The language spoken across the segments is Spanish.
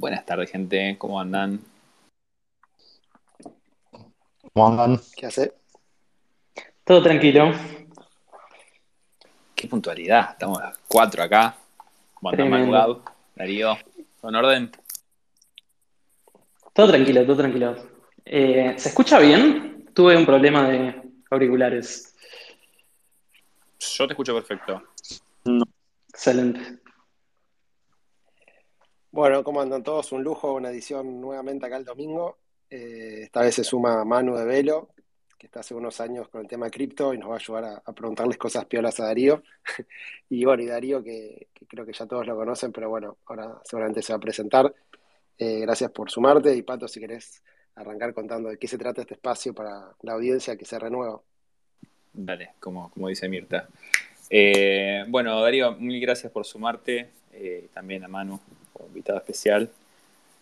Buenas tardes, gente. ¿Cómo andan? ¿Cómo andan? ¿Qué hace? Todo tranquilo. Qué puntualidad. Estamos a las 4 acá. ¿Cómo andan, madrugado? Darío, ¿con orden? Todo tranquilo, todo tranquilo. Eh, ¿se escucha bien? Tuve un problema de auriculares. Yo te escucho perfecto. Excelente. Bueno, ¿cómo andan todos? Un lujo, una edición nuevamente acá el domingo. Eh, esta vez se suma Manu de Velo, que está hace unos años con el tema cripto y nos va a ayudar a, preguntarles cosas piolas a Darío. Y bueno, y Darío, que, creo que ya todos lo conocen, pero bueno, ahora seguramente se va a presentar. Eh, gracias por sumarte y Pato, si querés arrancar contando de qué se trata este espacio para la audiencia que se renueva. Dale, como, como dice Mirta. Eh, bueno, Darío, mil gracias por sumarte. Eh, también a Manu, como invitado especial.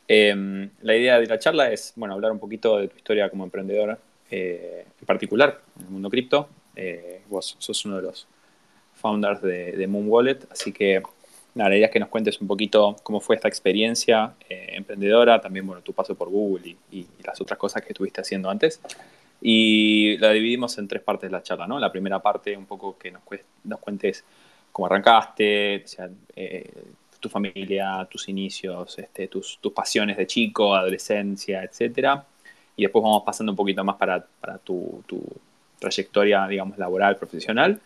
Eh, la idea de la charla es, bueno, hablar un poquito de tu historia como emprendedor, eh, en particular en el mundo cripto. Eh, vos sos uno de los founders de, de Moon Wallet, así que nada, la idea es que nos cuentes un poquito cómo fue esta experiencia eh, emprendedora, también, bueno, tu paso por Google y, y- y las otras cosas que estuviste haciendo antes. Y la dividimos en tres partes de la charla, ¿no? La primera parte, un poco que nos, cues- nos cuentes cómo arrancaste, eh, tu familia, tus inicios, este, tus, pasiones de chico, adolescencia, etcétera. Y después vamos pasando un poquito más para, tu, trayectoria, digamos, laboral, profesional.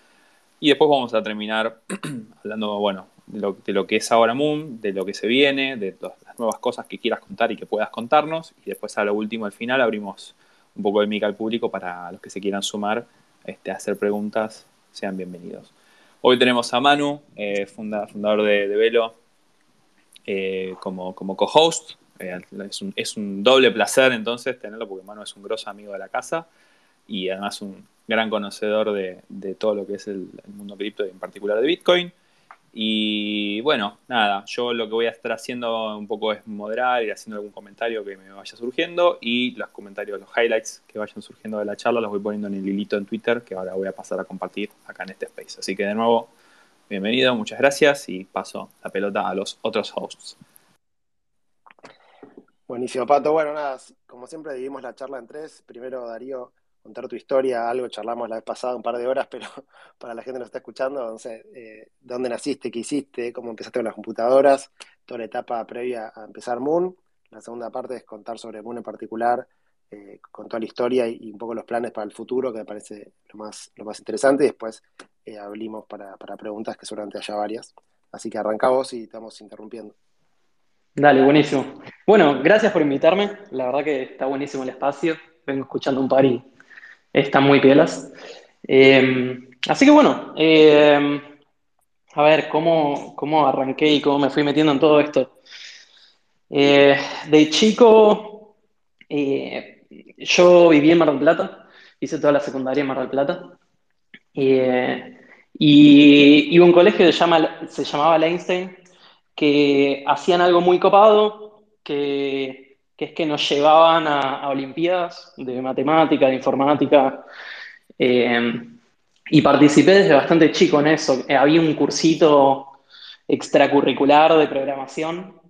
Y después vamos a terminar hablando, bueno, de lo, de lo que es ahora Moon, de lo que se viene, de los- las nuevas cosas que quieras contar y que puedas contarnos. Y después a lo último, al final, abrimos un poco de mica al público para los que se quieran sumar este, hacer preguntas, sean bienvenidos. Hoy tenemos a Manu, eh, funda- fundador de, Velo, eh, como, co-host. Eh, es, un, doble placer entonces tenerlo porque Manu es un grosso amigo de la casa y además un gran conocedor de, de todo lo que es el, el mundo cripto y en particular de Bitcoin. Y bueno, nada, yo lo que voy a estar haciendo un poco es moderar, ir haciendo algún comentario que me vaya surgiendo y los comentarios, los highlights que vayan surgiendo de la charla los voy poniendo en el hilito en Twitter que ahora voy a pasar a compartir acá en este space. Así que de nuevo, bienvenido, muchas gracias y paso la pelota a los otros hosts. Buenísimo, Pato. Bueno, nada, como siempre dividimos la charla en tres. Primero, Darío, contar tu historia, algo charlamos la vez pasada, un par de horas, pero para la gente que nos está escuchando, no sé, eh, dónde naciste, qué hiciste, cómo empezaste con las computadoras, toda la etapa previa a empezar Moon. La segunda parte es contar sobre Moon en particular, eh, con toda la historia y, un poco los planes para el futuro, que me parece lo más, lo más interesante. Y después eh, abrimos para, para preguntas, que seguramente haya varias. Así que arrancamos y estamos interrumpiendo. Dale, buenísimo. Bueno, gracias por invitarme. La verdad que está buenísimo el espacio. Vengo escuchando un par están muy pielas. Eh, así que bueno, eh, a ver, ¿cómo, cómo arranqué y cómo me fui metiendo en todo esto? Eh, de chico, eh, yo viví en Mar del Plata, hice toda la secundaria en Mar del Plata. Eh, y iba a un colegio que se, llama, se llamaba Leinstein, que hacían algo muy copado, que, es que nos llevaban a, a Olimpiadas de matemática, de informática, eh, y participé desde bastante chico en eso. Eh, había un cursito extracurricular de programación,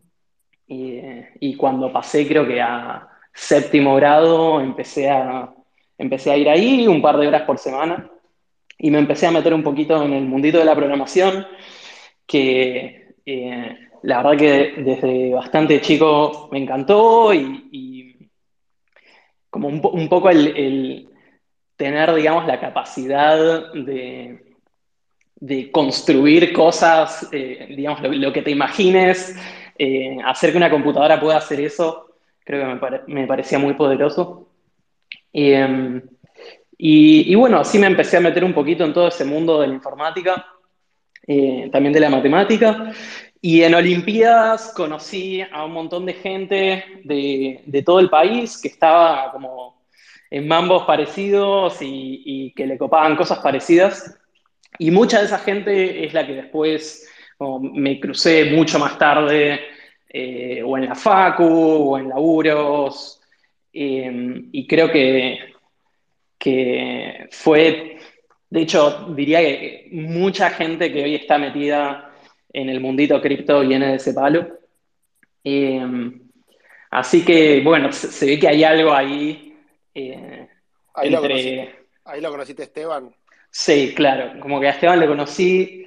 y, y cuando pasé creo que a séptimo grado empecé a, empecé a ir ahí un par de horas por semana y me empecé a meter un poquito en el mundito de la programación, que eh, la verdad que desde bastante chico me encantó y, como un, po- un poco el, tener, digamos, la capacidad de, de construir cosas, eh, digamos, lo, que te imagines, eh, hacer que una computadora pueda hacer eso, creo que me, pare- me parecía muy poderoso. Y, em, y, y bueno, así me empecé a meter un poquito en todo ese mundo de la informática, eh, también de la matemática. Y en Olimpiadas conocí a un montón de gente de, todo el país que estaba como en mambos parecidos y, que le copaban cosas parecidas. Y mucha de esa gente es la que después me crucé mucho más tarde, eh, o en la facu, o en laburos, eh, y creo que, que fue, de hecho, diría que mucha gente que hoy está metida en el mundito cripto viene de ese palo. así que, bueno, se, ve que hay algo ahí. ahí, lo ahí lo conociste, Esteban. Sí, claro, como que a Esteban le conocí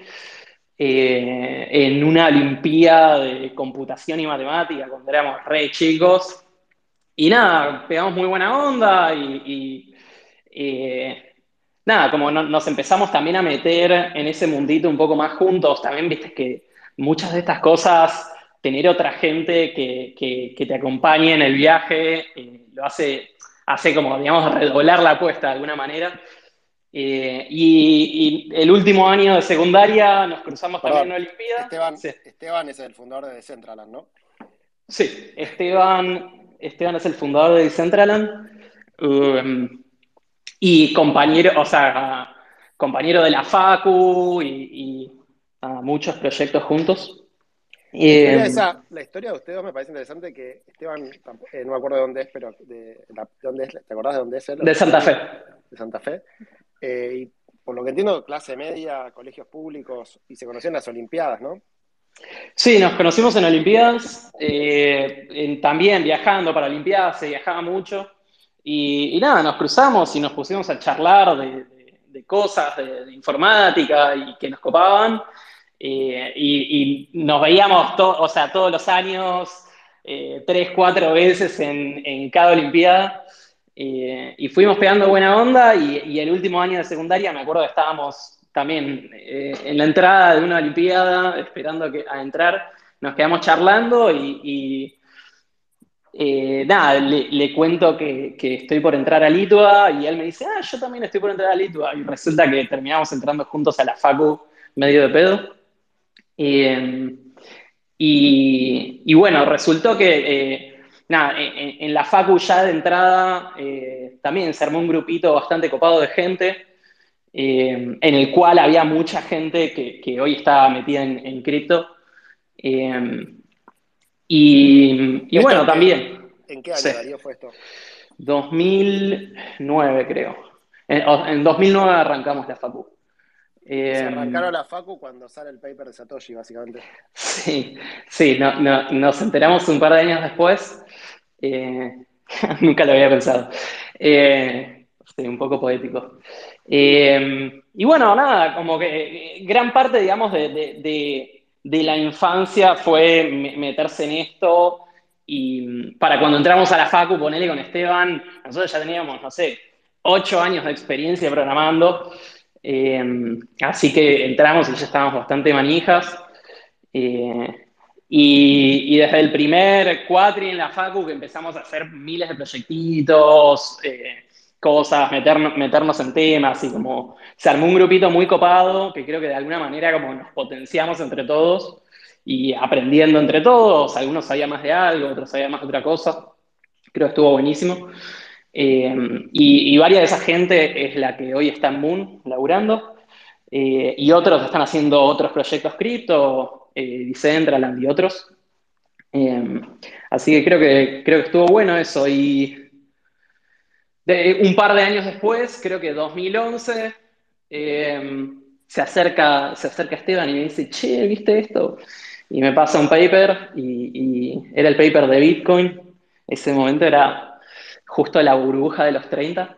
eh, en una Olimpíada de computación y matemática cuando éramos re chicos. Y nada, pegamos muy buena onda y, eh, nada, como nos empezamos también a meter en ese mundito un poco más juntos, también viste que muchas de estas cosas, tener otra gente que, te acompañe en el viaje, eh, lo hace, hace como, digamos, redoblar la apuesta de alguna manera. Eh, y, el último año de secundaria nos cruzamos también en Olimpiada. Esteban, Esteban es el fundador de Decentraland, ¿no? Sí, Esteban, Esteban es el fundador de Decentraland um, y compañero, o sea, compañero de la Facu y, muchos proyectos juntos. La historia, um, la historia, de ustedes me parece interesante que Esteban, eh, no me acuerdo de dónde es, pero de, dónde es, ¿te acordás de dónde es él? De Santa Fe. De Santa Fe. Eh, y por lo que entiendo, clase media, colegios públicos, y se conocían en las Olimpiadas, ¿no? Sí, nos conocimos en Olimpiadas, eh, también viajando para Olimpiadas, se viajaba mucho, y, nada, nos cruzamos y nos pusimos a charlar de, cosas, de, informática y que nos copaban, eh, y, nos veíamos o sea, todos los años, tres, cuatro veces en, en cada Olimpiada. Eh, y fuimos pegando buena onda y, el último año de secundaria me acuerdo que estábamos también eh, en la entrada de una Olimpiada esperando a entrar, nos quedamos charlando y, eh, nada, le, cuento que, estoy por entrar a Litua y él me dice, ah, yo también estoy por entrar a Litua y resulta que terminamos entrando juntos a la Facu medio de pedo. y bueno, resultó que nada, en, la Facu ya de entrada eh, también se armó un grupito bastante copado de gente, eh, en el cual había mucha gente que, hoy está metida en, cripto. Eh, y, bueno, también. ¿En qué año fue esto? 2009, creo. En, 2009 arrancamos la Facu. Se arrancaron la Facu cuando sale el paper de Satoshi, básicamente. Sí, sí, nos enteramos un par de años después eh, nunca lo había pensado. Eh, un poco poético. Eh, y bueno, nada, como que gran parte, digamos, de, la infancia fue meterse en esto. Y para cuando entramos a la Facu, ponele con Esteban, nosotros ya teníamos, no sé, ocho años de experiencia programando. así que entramos y ya estábamos bastante manijas. Y, desde el primer cuatri en la Facu que empezamos a hacer miles de proyectitos, eh, cosas, meternos, meternos en temas y como se armó un grupito muy copado que creo que de alguna manera como nos potenciamos entre todos y aprendiendo entre todos, algunos sabían más de algo, otros sabían más de otra cosa, creo que estuvo buenísimo. Eh, y, varias de esa gente es la que hoy está en Moon laburando eh, y otros están haciendo otros proyectos cripto, eh, Decentraland y otros. Eh, así que creo, que creo que estuvo bueno eso. Y un par de años después, creo que 2011, eh, se, acerca, se acerca Esteban y me dice, che, ¿viste esto? Y me pasa un paper y, era el paper de Bitcoin. Ese momento era justo la burbuja de los 30.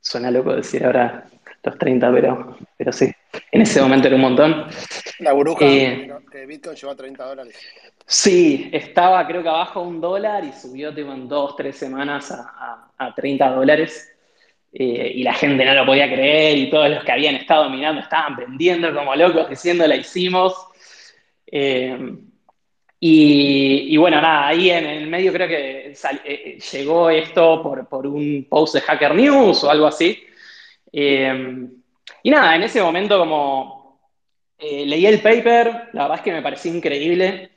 suena loco decir ahora los 30, pero, pero sí. En ese momento era un montón. La burbuja eh, que Bitcoin llegó a 30 dólares. Sí, estaba creo que abajo un dólar y subió en dos, tres semanas a, a, 30 dólares. Eh, y la gente no lo podía creer y todos los que habían estado mirando estaban vendiendo como locos diciendo la hicimos. Eh, y, bueno, nada, ahí en el medio creo que llegó esto por, por, un post de Hacker News o algo así. Y nada, en ese momento como eh, leí el paper, la verdad es que me pareció increíble.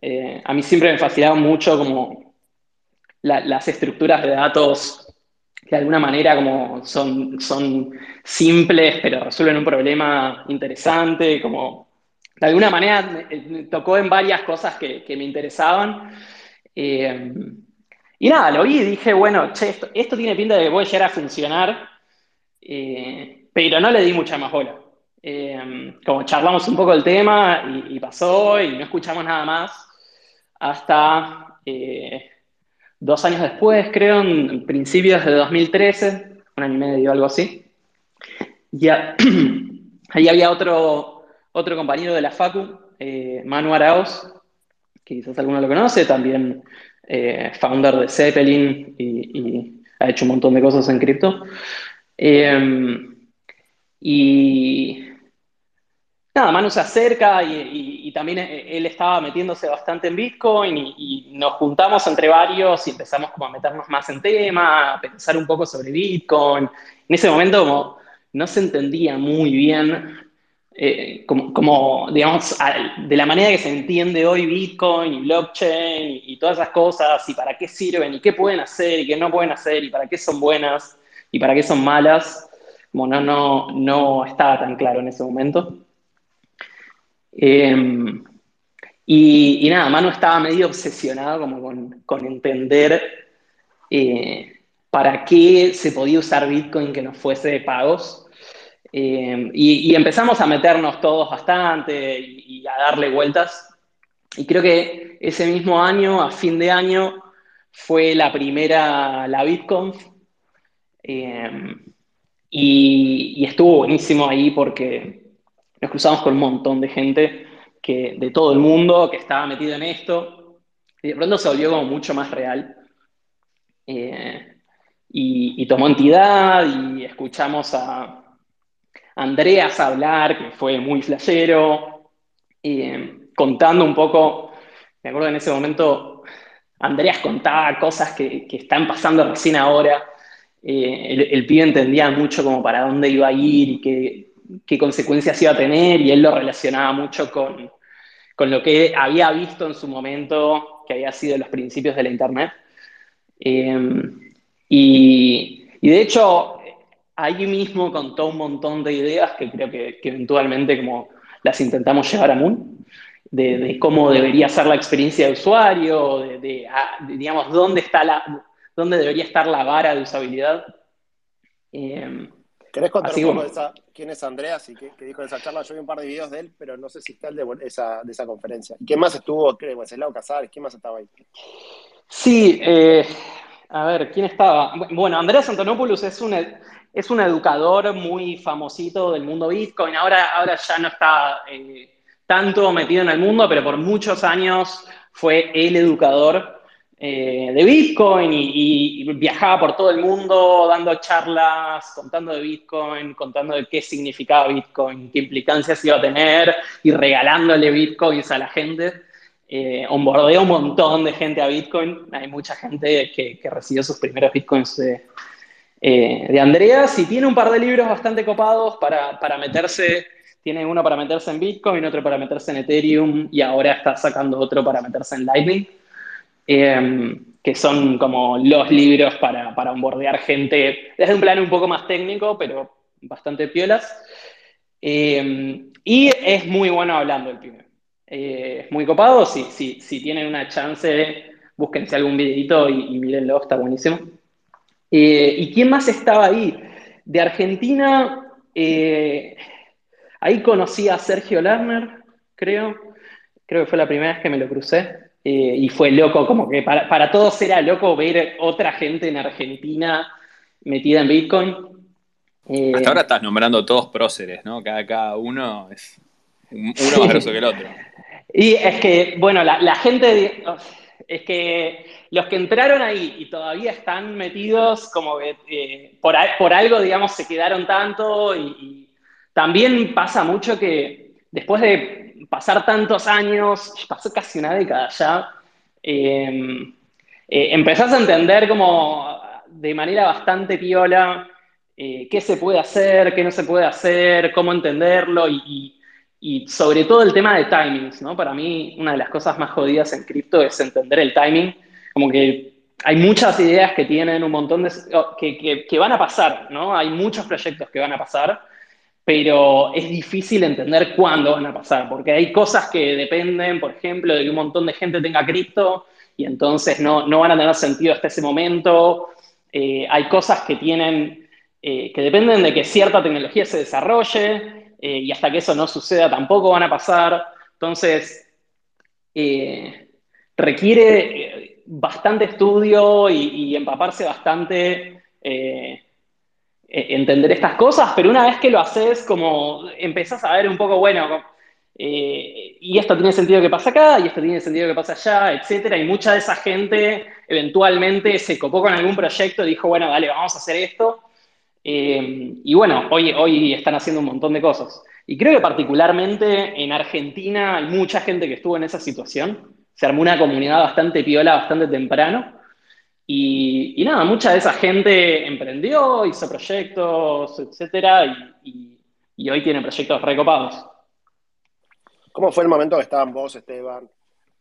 Eh, a mí siempre me fascinaba mucho como las estructuras de datos que de alguna manera como son, son simples, pero resuelven un problema interesante, como de alguna manera me tocó en varias cosas que, me interesaban. Eh, y nada, lo vi y dije, bueno, che, esto, tiene pinta de que puede llegar a funcionar pero no le di mucha más bola. eh, como charlamos un poco el tema y, pasó y no escuchamos nada más hasta eh, dos años después, creo, en principios de 2013, un año y medio, algo así. Ya, ahí había otro, otro compañero de la Facu, eh, Manu Arauz, que quizás alguno lo conoce, también eh, founder de Zeppelin y, ha hecho un montón de cosas en cripto. Em, y nada, Manu se acerca y, también él estaba metiéndose bastante en Bitcoin y, nos juntamos entre varios y empezamos como a meternos más en tema, a pensar un poco sobre Bitcoin. En ese momento no se entendía muy bien eh, como, digamos, de la manera que se entiende hoy Bitcoin y blockchain y, todas esas cosas, y para qué sirven, y qué pueden hacer, y qué no pueden hacer, y para qué son buenas, y para qué son malas, como no, no, no estaba tan claro en ese momento. Em, y, nada, Manu estaba medio obsesionado como con, entender eh, para qué se podía usar Bitcoin que no fuese de pagos. Eh, y, empezamos a meternos todos bastante y, a darle vueltas. Y creo que ese mismo año, a fin de año, fue la primera, la BitConf. Eh, y, estuvo buenísimo ahí porque nos cruzamos con un montón de gente que, de todo el mundo que estaba metido en esto. Y de pronto se volvió como mucho más real. Eh, y, tomó entidad y escuchamos a, Andreas hablar, que fue muy flashero, eh, contando un poco, me acuerdo en ese momento, Andreas contaba cosas que, están pasando recién ahora, eh, el, pibe entendía mucho como para dónde iba a ir y qué, qué consecuencias iba a tener, y él lo relacionaba mucho con, con, lo que había visto en su momento, que había sido los principios de la Internet. Eh, y, de hecho, ahí mismo contó un montón de ideas que creo que, eventualmente como las intentamos llevar a Moon, de, cómo debería ser la experiencia de usuario, de, digamos, dónde, está la, dónde debería estar la vara de usabilidad. Eh, ¿Querés contar un poco de esa, quién es Andreas y qué, dijo de esa charla? Yo vi un par de videos de él, pero no sé si está el de esa, de esa conferencia. ¿Y quién más estuvo? ¿Qué, Wenceslao Casares? ¿Quién más estaba ahí? Sí, eh, a ver, ¿quién estaba? Bueno, Andreas Antonopoulos es un, es un educador muy famosito del mundo Bitcoin. Ahora, ahora ya no está eh, tanto metido en el mundo, pero por muchos años fue el educador eh, de Bitcoin y, viajaba por todo el mundo dando charlas, contando de Bitcoin, contando de qué significaba Bitcoin, qué implicancias iba a tener y regalándole Bitcoins a la gente. Eh, onboardeó un montón de gente a Bitcoin. Hay mucha gente que, recibió sus primeros Bitcoins de, eh, de Andreas y tiene un par de libros bastante copados para, meterse. Tiene uno para meterse en Bitcoin, otro para meterse en Ethereum y ahora está sacando otro para meterse en Lightning, em, que son como los libros para, para onboardear gente desde un plano un poco más técnico, pero bastante piolas. Em, y es muy bueno hablando el primer. Eh, es muy copado, si, si, si, tienen una chance, búsquense algún videito y, y mírenlo, está buenísimo. Eh, ¿Y quién más estaba ahí? De Argentina, eh, ahí conocí a Sergio Lerner, creo. Creo que fue la primera vez que me lo crucé. Eh, y fue loco, como que para, todos era loco ver otra gente en Argentina metida en Bitcoin. Hasta ahora estás nombrando todos próceres, ¿no? Cada, cada uno es uno más grosso que el otro. Y es que, bueno, la, la gente, es que los que entraron ahí y todavía están metidos, como que eh, por, por, algo, digamos, se quedaron tanto y, también pasa mucho que después de pasar tantos años, pasó casi una década ya, em, eh, empezás a entender como de manera bastante piola eh, qué se puede hacer, qué no se puede hacer, cómo entenderlo y sobre todo el tema de timings, ¿no? Para mí, una de las cosas más jodidas en cripto es entender el timing. Como que hay muchas ideas que tienen un montón de... que, que, van a pasar, ¿no? Hay muchos proyectos que van a pasar, pero es difícil entender cuándo van a pasar, porque hay cosas que dependen, por ejemplo, de que un montón de gente tenga cripto y entonces no, no van a tener sentido hasta ese momento. Eh, hay cosas que tienen... Eh, que dependen de que cierta tecnología se desarrolle eh, y hasta que eso no suceda tampoco van a pasar. Entonces, requiere bastante estudio y, empaparse bastante, entender estas cosas, pero una vez que lo haces, como empezás a ver un poco, bueno, eh, y esto tiene sentido que pasa acá, y esto tiene sentido que pasa allá, etcétera. Y mucha de esa gente eventualmente se copó con algún proyecto y dijo, bueno, dale, vamos a hacer esto. Eh, y bueno, hoy, hoy están haciendo un montón de cosas. Y creo que particularmente en Argentina hay mucha gente que estuvo en esa situación. Se armó una comunidad bastante piola, bastante temprano. Y, nada, mucha de esa gente emprendió, hizo proyectos, etcétera, y, y hoy tiene proyectos recopados. ¿Cómo fue el momento que estaban vos, Esteban,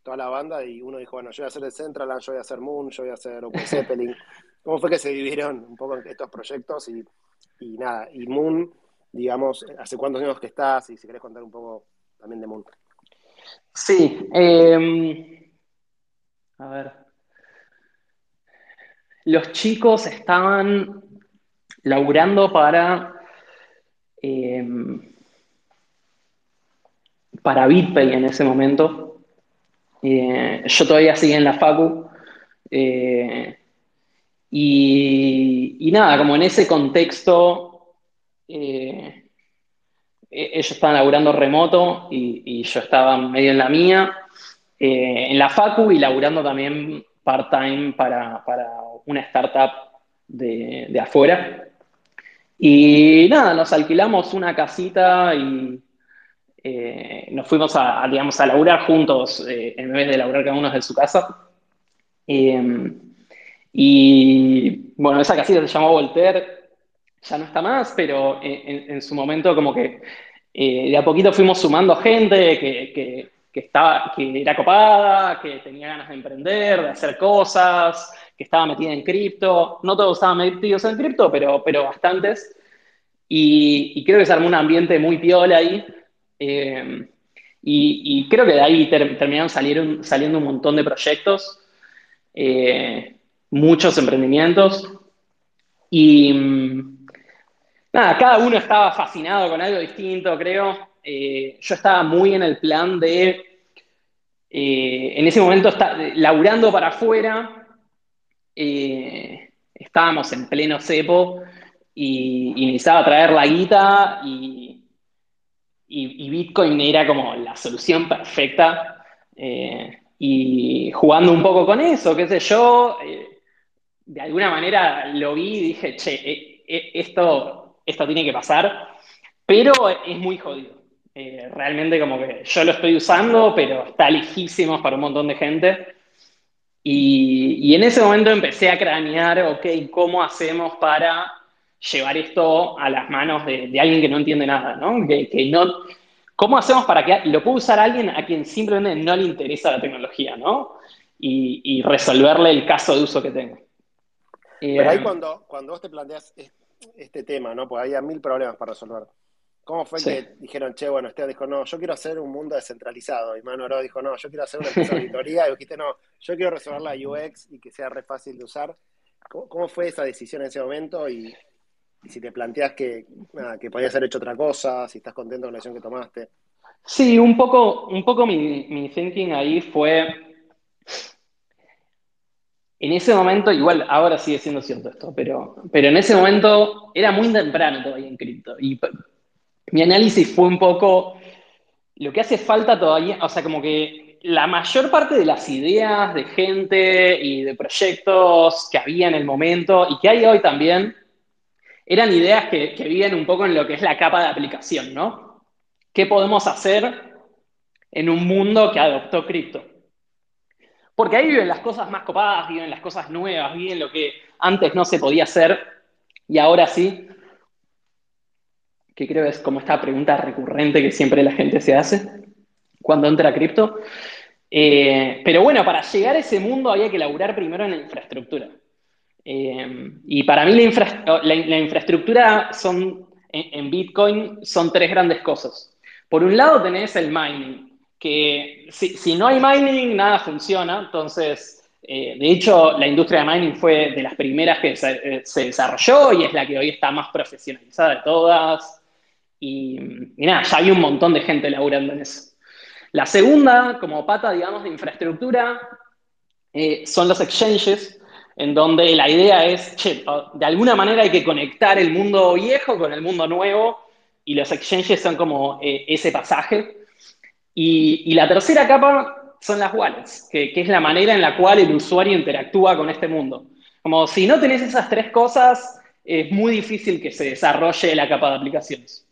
toda la banda, y uno dijo, bueno, yo voy a hacer el Central, yo voy a hacer Moon, yo voy a hacer Open Zeppelin? ¿Cómo fue que se dividieron un poco estos proyectos? Y, nada, y Moon, digamos, ¿hace cuántos años que estás? Y si querés contar un poco también de Moon. Sí, em, a ver. Los chicos estaban laburando para... Em, para BitPay en ese momento. Eh, yo todavía seguía en la Facu. Eh, y, nada, como en ese contexto, eh, e-, ellos estaban laburando remoto y, yo estaba medio en la mía, en la Facu y laburando también part-time para, una startup de, de afuera. Y nada, nos alquilamos una casita y eh, nos fuimos a, digamos, a laburar juntos eh, en vez de laburar cada uno desde su casa. Eh, y bueno, esa casita se llamó Voltaire, ya no está más, pero en, su momento como que de a poquito fuimos sumando gente que, estaba, que era copada, que tenía ganas de emprender, de hacer cosas, que estaba metida en cripto. No todos estaban metidos en cripto, pero, pero bastantes. Y, creo que se armó un ambiente muy piola ahí. Eh, y, creo que de ahí terminaron saliendo un montón de proyectos, eh, muchos emprendimientos. Y mm, nada, cada uno estaba fascinado con algo distinto, creo. Eh, yo estaba muy en el plan de, en ese momento, está, laburando para afuera, estábamos en pleno cepo y, y necesitaba traer la guita y y, Bitcoin era como la solución perfecta. Eh, y jugando un poco con eso, qué sé yo, eh, de alguna manera lo vi y dije, che, eh, esto, esto tiene que pasar, pero es muy jodido. realmente como que yo lo estoy usando, pero está lejísimo para un montón de gente. Y, en ese momento empecé a cranear, ok, ¿cómo hacemos para llevar esto a las manos de, alguien que no entiende nada, ¿no? Que, no ¿Cómo hacemos para que lo pueda usar alguien a quien simplemente no le interesa la tecnología, ¿no? Y, resolverle el caso de uso que tenga. Pero ahí eh, cuando, cuando vos te planteas este tema, ¿no? Pues había mil problemas para resolver. ¿Cómo fue que dijeron, che, bueno, Esteban dijo, no, yo quiero hacer un mundo descentralizado? Y Manu Oro dijo, no, yo quiero hacer una empresa de auditoría. Y dijiste, no, yo quiero resolver la UX y que sea re fácil de usar. ¿Cómo, fue esa decisión en ese momento? Y, y si te planteas que, nada, que podías haber hecho otra cosa, si estás contento con la decisión que tomaste. Sí, un poco, un poco mi, mi thinking ahí fue, en ese momento, igual ahora sigue siendo cierto esto, pero, pero en ese momento era muy temprano todavía en cripto. Y mi análisis fue un poco lo que hace falta todavía, o sea, como que la mayor parte de las ideas de gente y de proyectos que había en el momento y que hay hoy también, eran ideas que, viven un poco en lo que es la capa de aplicación, ¿no? ¿Qué podemos hacer en un mundo que adoptó cripto? Porque ahí viven las cosas más copadas, viven las cosas nuevas, viven lo que antes no se podía hacer y ahora sí, que creo es como esta pregunta recurrente que siempre la gente se hace cuando entra a cripto. Eh, pero bueno, para llegar a ese mundo había que laburar primero en la infraestructura. Eh, y para mí la, infraestructura son, en, Bitcoin son tres grandes cosas. Por un lado tenés el mining, que si, no hay mining nada funciona, entonces, eh, de hecho, la industria de mining fue de las primeras que se, eh, se, desarrolló y es la que hoy está más profesionalizada de todas. Y, nada, ya hay un montón de gente laburando en eso. La segunda, como pata, digamos, de infraestructura, eh, son los exchanges, en donde la idea es, che, de alguna manera hay que conectar el mundo viejo con el mundo nuevo, y los exchanges son como eh, ese pasaje. Y, la tercera capa son las wallets, que, que, es la manera en la cual el usuario interactúa con este mundo. Como si no tenés esas tres cosas, es muy difícil que se desarrolle la capa de aplicaciones.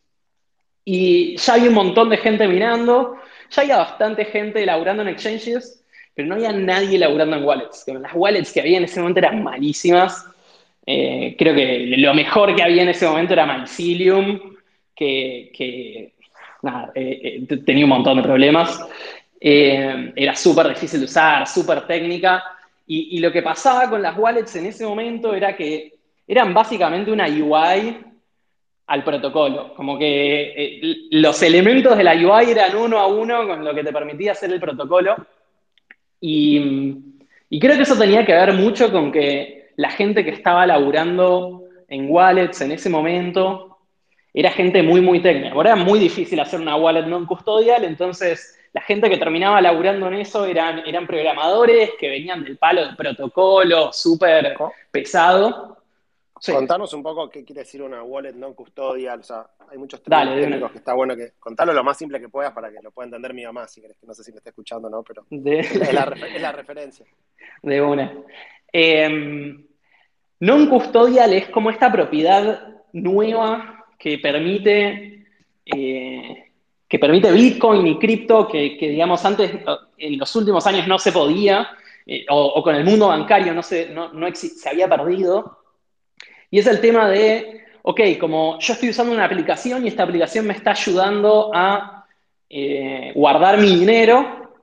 Y ya hay un montón de gente mirando, ya había bastante gente laburando en exchanges, pero no había nadie laburando en wallets. Las wallets que había en ese momento eran malísimas. Eh, creo que lo mejor que había en ese momento era Mycelium, que, nada, eh, eh, tenía un montón de problemas. era súper difícil de usar, súper técnica. Y, y, lo que pasaba con las wallets en ese momento era que eran básicamente una UI al protocolo. Como que eh, los elementos de la UI eran uno a uno con lo que te permitía hacer el protocolo. Y, creo que eso tenía que ver mucho con que la gente que estaba laburando en wallets en ese momento era gente muy, muy técnica. Ahora era muy difícil hacer una wallet non custodial, entonces la gente que terminaba laburando en eso eran, eran programadores que venían del palo del protocolo súper pesado. Contanos un poco qué quiere decir una wallet non custodial. O sea, hay muchos términos técnicos que está bueno que contarlo lo más simple que puedas para que lo pueda entender mi mamá, si querés, que no sé si me está escuchando o no, pero es, la, referencia. De una. Eh, non custodial es como esta propiedad nueva que permite, eh, que permite Bitcoin y cripto, que, digamos antes, en los últimos años no se podía, eh, o, con el mundo bancario no se, no, no se había perdido. Y es el tema de, ok, como yo estoy usando una aplicación y esta aplicación me está ayudando a eh, guardar mi dinero,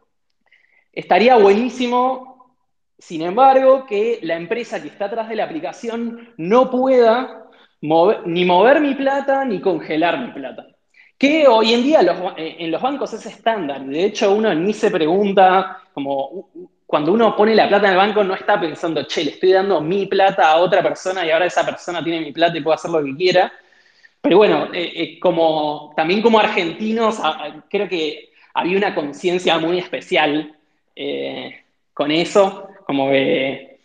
estaría buenísimo, sin embargo, que la empresa que está atrás de la aplicación no pueda ni mover mi plata ni congelar mi plata. Que hoy en día eh, en los bancos es estándar. De hecho, uno ni se pregunta, como cuando uno pone la plata en el banco no está pensando, che, le estoy dando mi plata a otra persona y ahora esa persona tiene mi plata y puede hacer lo que quiera. Pero bueno, eh, eh, como, también como argentinos, creo que había una conciencia muy especial eh, con eso, como que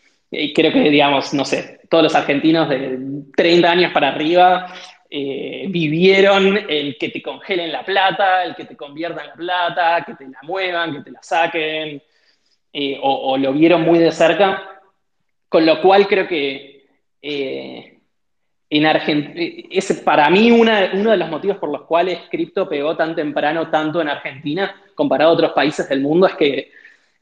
creo que, digamos, no sé, todos los argentinos de 30 años para arriba vivieron el que te congelen la plata, el que te conviertan la plata, que te la muevan, que te la saquen. Eh, o, lo vieron muy de cerca, con lo cual creo que eh, en Argentina, es para mí uno de los motivos por los cuales cripto pegó tan temprano tanto en Argentina comparado a otros países del mundo es que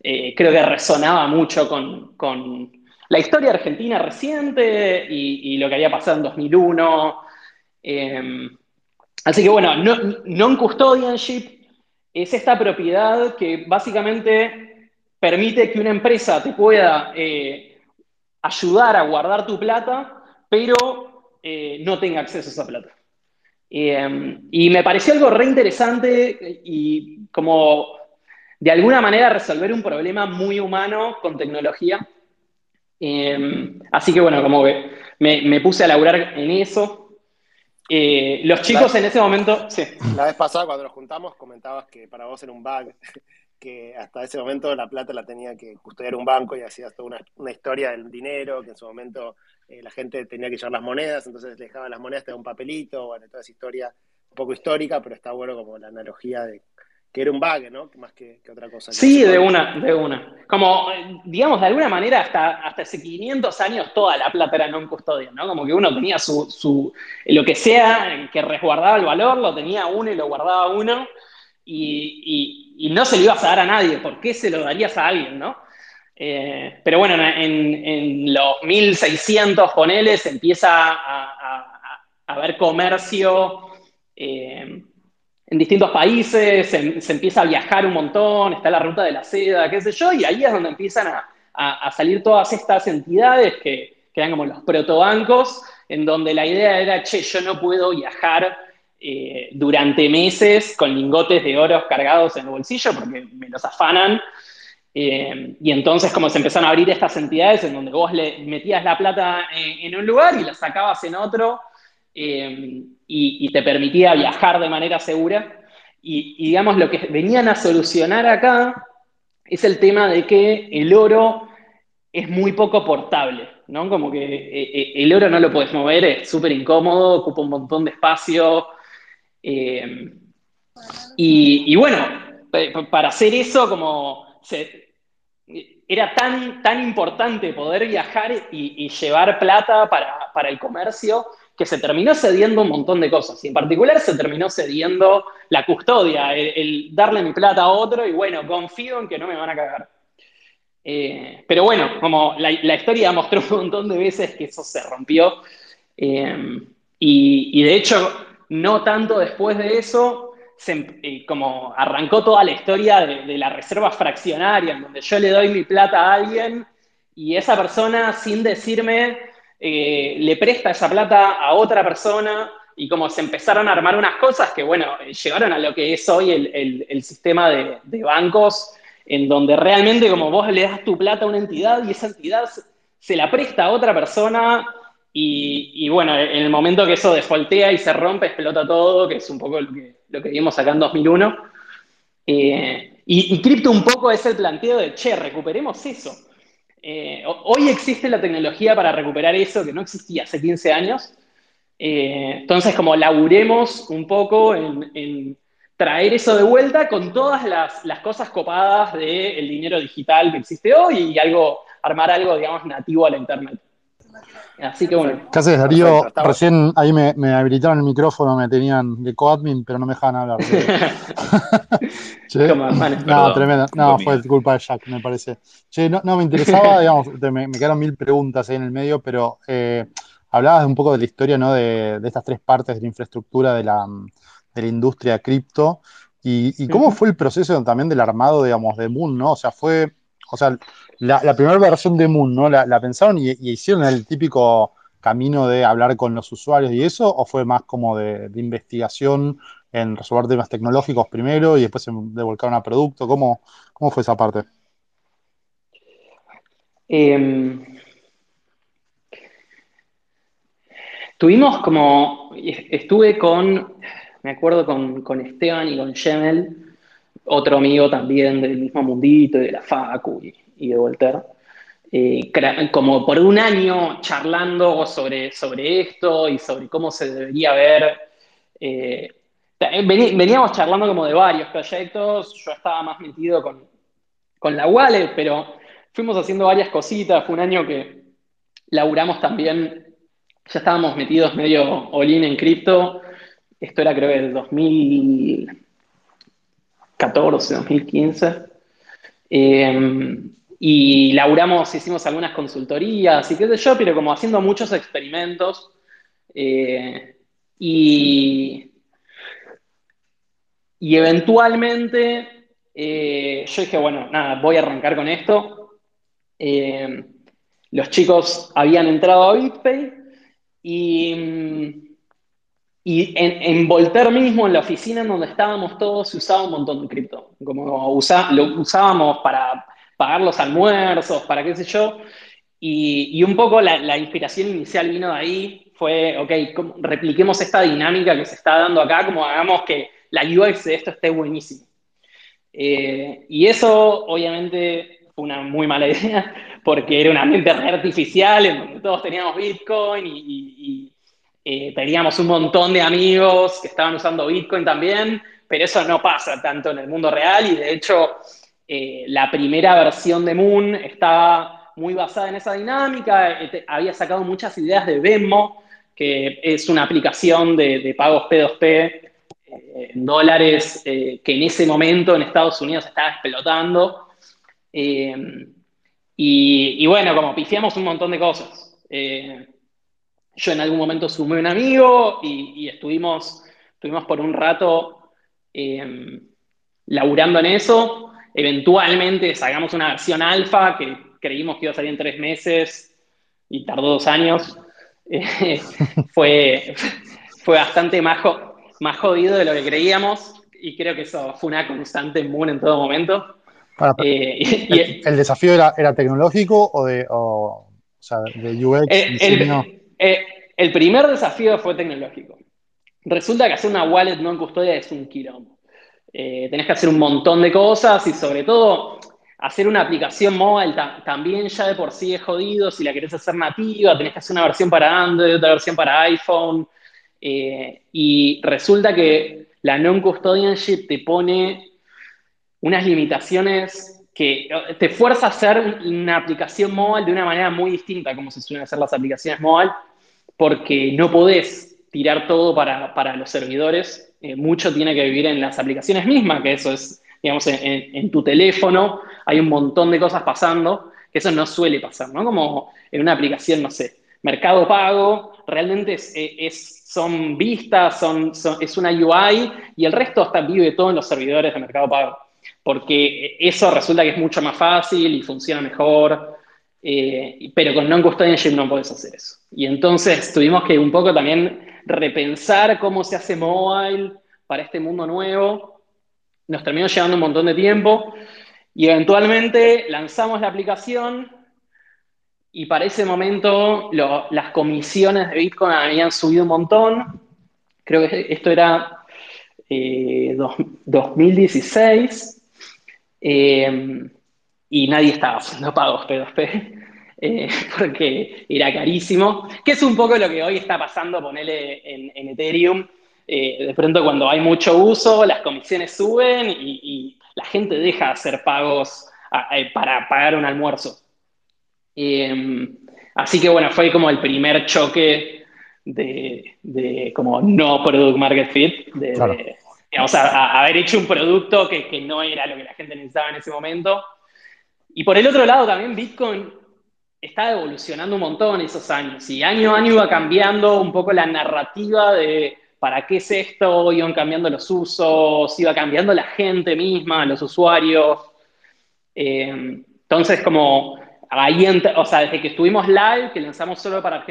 eh, creo que resonaba mucho con, la historia argentina reciente y, lo que había pasado en 2001. así que bueno, non-custodianship es esta propiedad que básicamente permite que una empresa te pueda eh, ayudar a guardar tu plata, pero eh, no tenga acceso a esa plata. Eh, y me pareció algo re interesante y como de alguna manera resolver un problema muy humano con tecnología. así que bueno, como que me, puse a laburar en eso. los chicos en ese momento, sí. La vez pasada cuando nos juntamos comentabas que para vos era un bug que hasta ese momento la plata la tenía que custodiar un banco y hacía toda una, historia del dinero, que en su momento eh, la gente tenía que llevar las monedas, entonces dejaba las monedas, te un papelito, bueno, toda esa historia un poco histórica, pero está bueno como la analogía de que era un bug, ¿no? Más que, otra cosa. Sí, de una, de una. Como, digamos, de alguna manera, hasta, hasta hace 500 años toda la plata era no custodia, ¿no? Como que uno tenía su, su, lo que sea que resguardaba el valor, lo tenía uno y lo guardaba uno, y, no se lo ibas a dar a nadie, ¿por qué se lo darías a alguien, no? Eh, pero bueno, en, los 1600, poneles, empieza a, haber comercio eh, en distintos países, se, empieza a viajar un montón, está la ruta de la seda, qué sé yo, y ahí es donde empiezan a, salir todas estas entidades que, que eran como los protobancos, en donde la idea era, che, yo no puedo viajar eh, durante meses con lingotes de oro cargados en el bolsillo porque me los afanan. Eh, y entonces como se empezaron a abrir estas entidades en donde vos le metías la plata en, un lugar y la sacabas en otro eh, y, te permitía viajar de manera segura. Y, digamos, lo que venían a solucionar acá es el tema de que el oro es muy poco portable, ¿no? Como que eh, eh, el oro no lo puedes mover, es súper incómodo, ocupa un montón de espacio. Y, y, bueno, para hacer eso, como era tan, tan importante poder viajar y, llevar plata para, el comercio que se terminó cediendo un montón de cosas. Y en particular se terminó cediendo la custodia, el, darle mi plata a otro y bueno, confío en que no me van a cagar. Eh, pero bueno, como la, historia mostró un montón de veces que eso se rompió. Y, y de hecho, no tanto después de eso, eh, como arrancó toda la historia de, la reserva fraccionaria, en donde yo le doy mi plata a alguien y esa persona, sin decirme, eh, le presta esa plata a otra persona y como se empezaron a armar unas cosas que, bueno, eh, llegaron a lo que es hoy el, sistema de, bancos, en donde realmente como vos le das tu plata a una entidad y esa entidad se la presta a otra persona y, bueno, en el momento que eso defoltea y se rompe, explota todo, que es un poco lo que, vimos acá en 2001. Eh, y, y cripto un poco es el planteo de, che, recuperemos eso. Eh, hoy existe la tecnología para recuperar eso que no existía hace 15 años. Eh, entonces, como laburemos un poco en, traer eso de vuelta con todas las, cosas copadas del dinero digital que existe hoy y algo, armar algo, digamos, nativo a la Internet. Así que bueno. ¿Qué haces, Darío? Recién ahí me, habilitaron el micrófono, me tenían de coadmin, pero no me dejaban hablar. no, tremendo. No, fue culpa de Jack, me parece. no, me interesaba, digamos, me, quedaron mil preguntas ahí en el medio, pero eh, hablabas un poco de la historia, ¿no? De, estas tres partes de la infraestructura de la, industria cripto. Y, cómo fue el proceso también del armado, digamos, de Moon, ¿no? O sea, fue, o sea, la, primera versión de Moon, ¿no? La, pensaron y, hicieron el típico camino de hablar con los usuarios y eso, o fue más como de, investigación en resolver temas tecnológicos primero y después se devolcaron a producto? ¿Cómo, cómo fue esa parte? Em, tuvimos como, estuve con, me acuerdo con, con Esteban y con Shemel, otro amigo también del mismo mundito y de la Facu de Voltaire, eh, como por un año charlando sobre, sobre esto y sobre cómo se debería ver. Eh, veníamos charlando como de varios proyectos, yo estaba más metido con, con la wallet, pero fuimos haciendo varias cositas, fue un año que laburamos también, ya estábamos metidos medio all-in en cripto, esto era creo el 2014, 2015. Y laburamos, hicimos algunas consultorías y qué sé yo, pero como haciendo muchos experimentos. Eh, y, y eventualmente eh, yo dije, bueno, nada, voy a arrancar con esto. Eh, los chicos habían entrado a BitPay y, y en, en, Voltaire mismo, en la oficina en donde estábamos todos, se usaba un montón de cripto. Como usa, lo usábamos para pagar los almuerzos, para qué sé yo. Y, un poco la, inspiración inicial vino de ahí, fue, ok, repliquemos esta dinámica que se está dando acá, como hagamos que la UX de esto esté buenísima. Eh, y eso obviamente fue una muy mala idea, porque era un ambiente artificial en donde todos teníamos Bitcoin y, eh, teníamos un montón de amigos que estaban usando Bitcoin también, pero eso no pasa tanto en el mundo real y de hecho eh, la primera versión de Moon estaba muy basada en esa dinámica, eh, había sacado muchas ideas de Venmo, que es una aplicación de, pagos P2P eh, en dólares que en ese momento en Estados Unidos estaba explotando. Y, bueno, como pifiamos un montón de cosas. yo en algún momento sumé un amigo y, estuvimos, estuvimos por un rato laburando en eso. Eventualmente sacamos una versión alfa que creímos que iba a salir en tres meses y tardó dos años. Eh, fue, fue bastante más, más jodido de lo que creíamos y creo que eso fue una constante en en todo momento. Eh, el, desafío era, era, tecnológico o de, o, sea, de UX? Eh, el primer desafío fue tecnológico. Resulta que hacer una wallet no en custodia es un quilombo. Eh, tenés que hacer un montón de cosas y sobre todo hacer una aplicación móvil también ya de por sí es jodido. Si la querés hacer nativa, tenés que hacer una versión para Android, otra versión para iPhone. Eh, y resulta que la non-custodianship te pone unas limitaciones que te fuerza a hacer una aplicación móvil de una manera muy distinta como se suelen hacer las aplicaciones móvil, porque no podés tirar todo para, los servidores. Eh, mucho tiene que vivir en las aplicaciones mismas, que eso es, digamos, en, tu teléfono hay un montón de cosas pasando, que eso no suele pasar, ¿no? Como en una aplicación, no sé, Mercado Pago, realmente es, son vistas, son, es una UI y el resto hasta vive todo en los servidores de Mercado Pago porque eso resulta que es mucho más fácil y funciona mejor, eh, pero con non-custodianship no puedes hacer eso. Y entonces tuvimos que un poco también repensar cómo se hace mobile para este mundo nuevo. Nos terminó llevando un montón de tiempo y eventualmente lanzamos la aplicación y para ese momento las comisiones de Bitcoin habían subido un montón. Creo que esto era 2016. Eh, eh, y nadie estaba haciendo pagos P2P eh, porque era carísimo, que es un poco lo que hoy está pasando, ponele en, Ethereum. Eh, de pronto cuando hay mucho uso, las comisiones suben y, la gente deja de hacer pagos para pagar un almuerzo. así que bueno, fue como el primer choque de, como no product market fit, de, digamos, a, haber hecho un producto que, no era lo que la gente necesitaba en ese momento. Y por el otro lado también Bitcoin está evolucionando un montón esos años y año a año iba cambiando un poco la narrativa de para qué es esto, iban cambiando los usos, iba cambiando la gente misma, los usuarios. Eh, entonces, como ahí, o sea, desde que estuvimos live, que lanzamos solo para,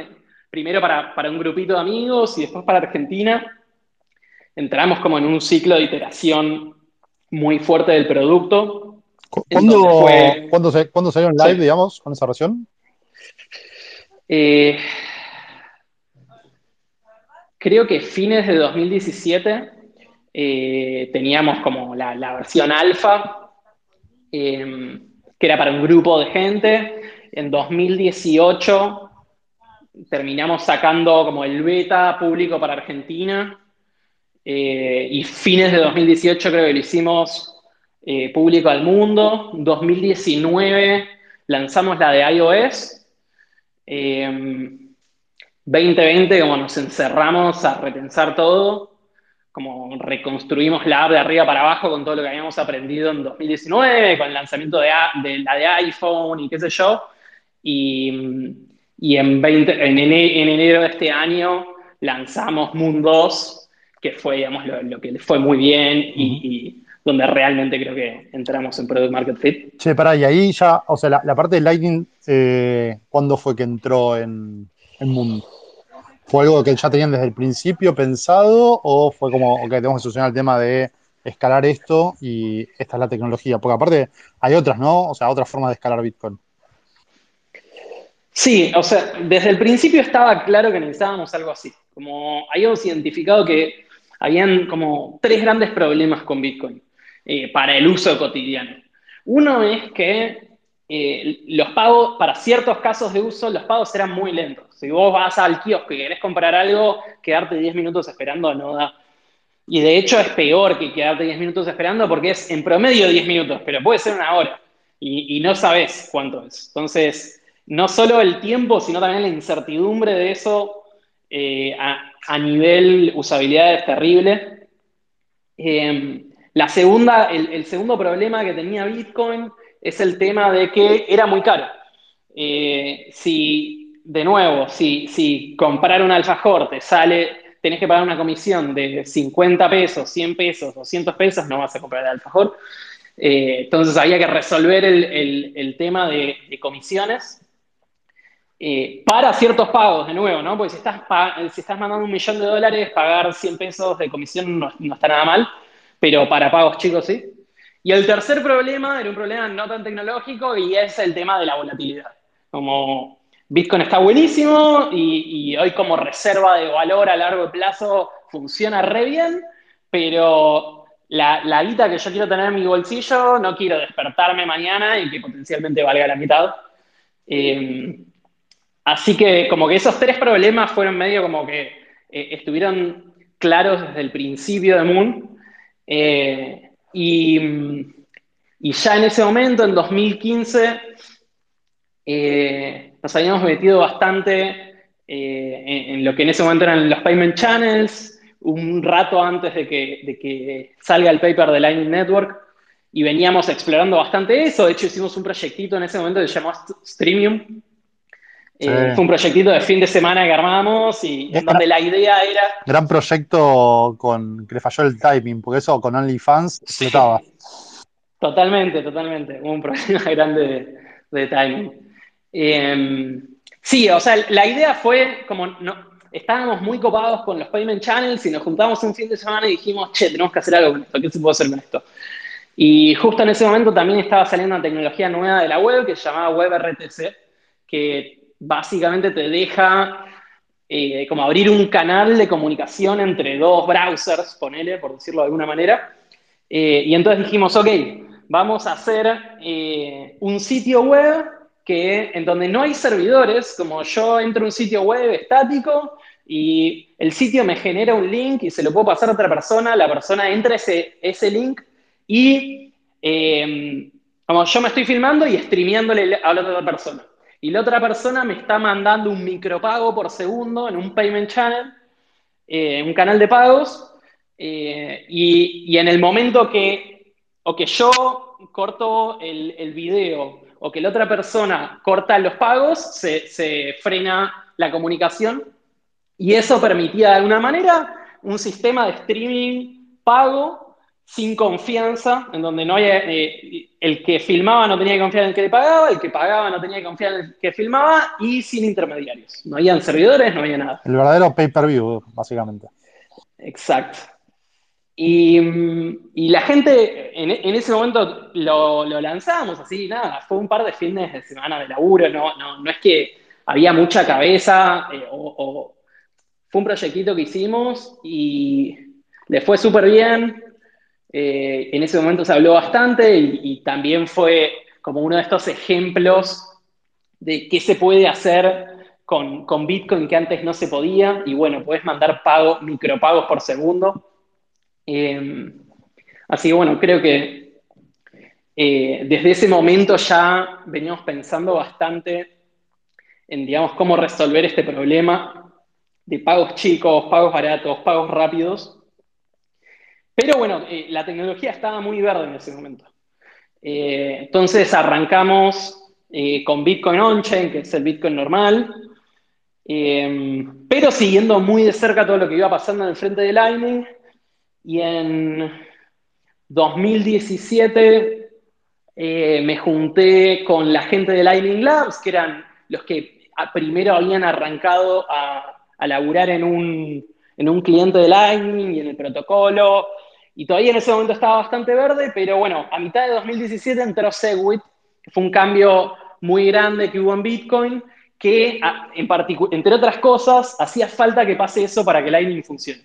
primero para, para un grupito de amigos y después para Argentina, entramos como en un ciclo de iteración muy fuerte del producto. ¿Cuándo, se, salió en live, digamos, con esa versión? Eh, creo que fines de 2017 eh, teníamos como la, versión alfa, em, que era para un grupo de gente. En 2018 terminamos sacando como el beta público para Argentina. Eh, y fines de 2018 creo que lo hicimos eh, público al mundo. 2019 lanzamos la de iOS. 2020 eh, como nos encerramos a repensar todo, como reconstruimos la app de arriba para abajo con todo lo que habíamos aprendido en 2019, con el lanzamiento de, la de iPhone y qué sé yo. Y, y en, 20, en, enero de este año lanzamos Moon 2, que fue, digamos, lo, que le fue muy bien y, donde realmente creo que entramos en Product Market Fit. Che, pará, y ahí ya, o sea, la, parte de Lightning, eh, ¿cuándo fue que entró en, en Moon? ¿Fue algo que ya tenían desde el principio pensado o fue como, ok, tenemos que solucionar el tema de escalar esto y esta es la tecnología? Porque aparte hay otras, ¿no? O sea, otras formas de escalar Bitcoin. Sí, o sea, desde el principio estaba claro que necesitábamos algo así. Como habíamos identificado que habían como tres grandes problemas con Bitcoin eh, para el uso cotidiano. Uno es que eh, los pagos, para ciertos casos de uso, los pagos eran muy lentos. Si vos vas al kiosco y querés comprar algo, quedarte 10 minutos esperando no da. Y de hecho es peor que quedarte 10 minutos esperando porque es en promedio 10 minutos, pero puede ser una hora y, no sabes cuánto es. Entonces, no solo el tiempo, sino también la incertidumbre de eso eh, a nivel usabilidad es terrible. La segunda, el, segundo problema que tenía Bitcoin es el tema de que era muy caro. Eh, si, de nuevo, si, comprar un alfajor te sale, tenés que pagar una comisión de 50 pesos, 100 pesos, 200 pesos, no vas a comprar el alfajor. Eh, entonces había que resolver el, tema de, de comisiones. Eh, para ciertos pagos, de nuevo, ¿no? Porque si estás, si estás mandando un millón de dólares, pagar 100 pesos de comisión no, está nada mal, pero para pagos chicos sí. Y el tercer problema era un problema no tan tecnológico y es el tema de la volatilidad. Como Bitcoin está buenísimo y, hoy como reserva de valor a largo plazo funciona re bien, pero la, la guita que yo quiero tener en mi bolsillo no quiero despertarme mañana y que potencialmente valga la mitad. Eh, así que como que esos tres problemas fueron medio como que eh, estuvieron claros desde el principio de Moon. Eh, y, y, ya en ese momento, en 2015, nos habíamos metido bastante en, lo que en ese momento eran los payment channels, un rato antes de que, de que salga el paper de Lightning Network y veníamos explorando bastante eso. De hecho, hicimos un proyectito en ese momento que se llamó Streamium. Eh, fue un proyectito de fin de semana que armamos y donde la idea era. Gran proyecto con que le falló el timing, porque eso con OnlyFans sí. estaba. Totalmente, totalmente. un problema grande de, timing. Em, sí, o sea, la idea fue como. No, estábamos muy copados con los payment channels y nos juntamos un fin de semana y dijimos, che, tenemos que hacer algo con esto, ¿qué se puede hacer con esto? Y justo en ese momento también estaba saliendo una tecnología nueva de la web que se llamaba WebRTC, que básicamente te deja eh, como abrir un canal de comunicación entre dos browsers, ponele, por decirlo de alguna manera. Eh, y entonces dijimos, ok, vamos a hacer eh, un sitio web que en donde no hay servidores, como yo entro a un sitio web estático y el sitio me genera un link y se lo puedo pasar a otra persona, la persona entra ese, ese link y como yo me estoy filmando y streameándole a la otra persona. Y la otra persona me está mandando un micropago por segundo en un payment channel, eh, un canal de pagos, eh, y, en el momento que, o que yo corto el, el video o que la otra persona corta los pagos, se, frena la comunicación y eso permitía de alguna manera un sistema de streaming pago sin confianza, en donde no había, eh, el que filmaba no tenía que confiar en el que le pagaba, el que pagaba no tenía que confiar en el que filmaba y sin intermediarios. No habían servidores, no había nada. El verdadero pay-per-view, básicamente. Exacto. Y, la gente en, ese momento lo, lo, lanzamos así, nada, fue un par de fines de semana de laburo, no, no, no es que había mucha cabeza, eh, o, fue un proyectito que hicimos y le fue súper bien. Eh, en ese momento se habló bastante y, también fue como uno de estos ejemplos de qué se puede hacer con, con Bitcoin que antes no se podía. Y bueno, puedes mandar pago, micropagos por segundo Em, así que bueno, creo que eh, desde ese momento ya veníamos pensando bastante en, digamos, cómo resolver este problema de pagos chicos, pagos baratos, pagos rápidos. Pero bueno, eh, la tecnología estaba muy verde en ese momento. Eh, entonces arrancamos con Bitcoin On-Chain, que es el Bitcoin normal, pero siguiendo muy de cerca todo lo que iba pasando en el frente de Lightning y en 2017 eh, me junté con la gente de Lightning Labs, que eran los que primero habían arrancado a, a laburar en un, en un cliente de Lightning y en el protocolo. Y todavía en ese momento estaba bastante verde, pero bueno, a mitad de 2017 entró Segwit, que fue un cambio muy grande que hubo en Bitcoin, que en entre otras cosas hacía falta que pase eso para que Lightning funcione.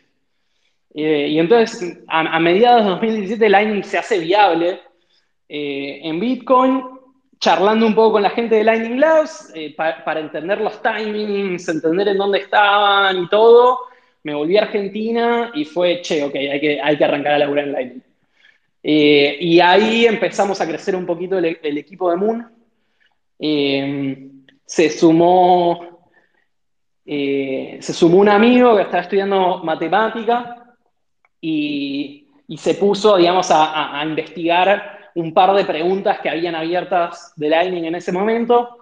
Eh, y entonces, a, mediados de 2017, Lightning se hace viable eh, en Bitcoin, charlando un poco con la gente de Lightning Labs eh, para entender los timings, entender en dónde estaban y todo. Me volví a Argentina y fue, che, ok, hay que, hay que arrancar a laburar en Lightning. y ahí empezamos a crecer un poquito el, equipo de Moon. se sumó se sumó un amigo que estaba estudiando matemática y, se puso, digamos, a, investigar un par de preguntas que habían abiertas de Lightning en ese momento,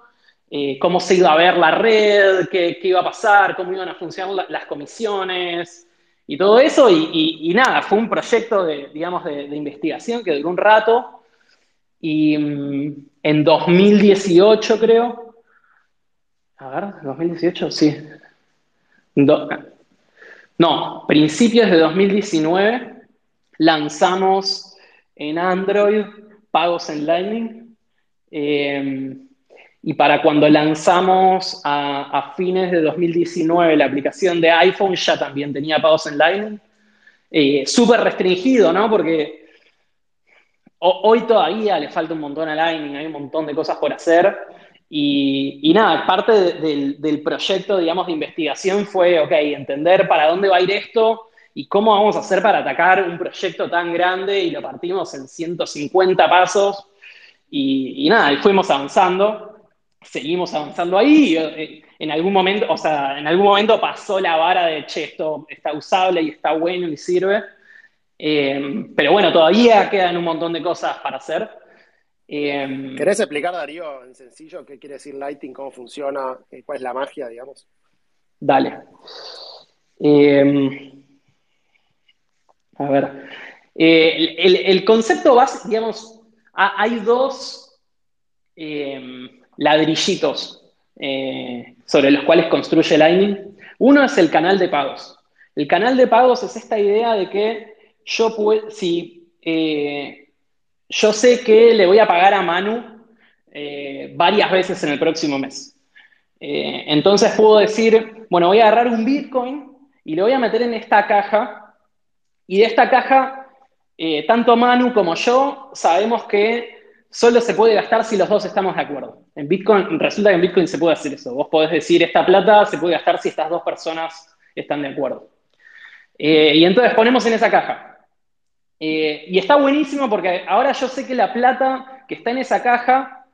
eh, cómo se iba a ver la red, qué, iba a pasar, cómo iban a funcionar las comisiones y todo eso, y, nada, fue un proyecto de, digamos, de, investigación que duró un rato, y mm, en 2018 creo, a ver, 2018, sí. No, principios de 2019 lanzamos en Android pagos en Lightning. Eh, y para cuando lanzamos a, fines de 2019 la aplicación de iPhone ya también tenía pagos en Lightning. Eh, súper restringido, ¿no? Porque hoy todavía le falta un montón a Lightning, hay un montón de cosas por hacer. Y, nada, parte del, proyecto, digamos, de investigación fue, ok, entender para dónde va a ir esto y cómo vamos a hacer para atacar un proyecto tan grande y lo partimos en 150 pasos. Y, y nada, y fuimos avanzando seguimos avanzando ahí. Eh, en algún momento, o sea, en algún momento pasó la vara de, che, esto está usable y está bueno y sirve. Eh, pero bueno, todavía quedan un montón de cosas para hacer. Eh, ¿Querés explicar, Darío, en sencillo, qué quiere decir Lighting, cómo funciona, cuál es la magia, digamos? Dale. a ver. el, concepto básico, digamos, hay dos ladrillitos eh, sobre los cuales construye Lightning. Uno es el canal de pagos. El canal de pagos es esta idea de que yo si eh, yo sé que le voy a pagar a Manu eh, varias veces en el próximo mes. entonces puedo decir, bueno, voy a agarrar un Bitcoin y lo voy a meter en esta caja. Y de esta caja, tanto Manu como yo sabemos que solo se puede gastar si los dos estamos de acuerdo. En Bitcoin, resulta que en Bitcoin se puede hacer eso. Vos podés decir, esta plata se puede gastar si estas dos personas están de acuerdo. Eh, y entonces ponemos en esa caja. Eh, y está buenísimo porque ahora yo sé que la plata que está en esa caja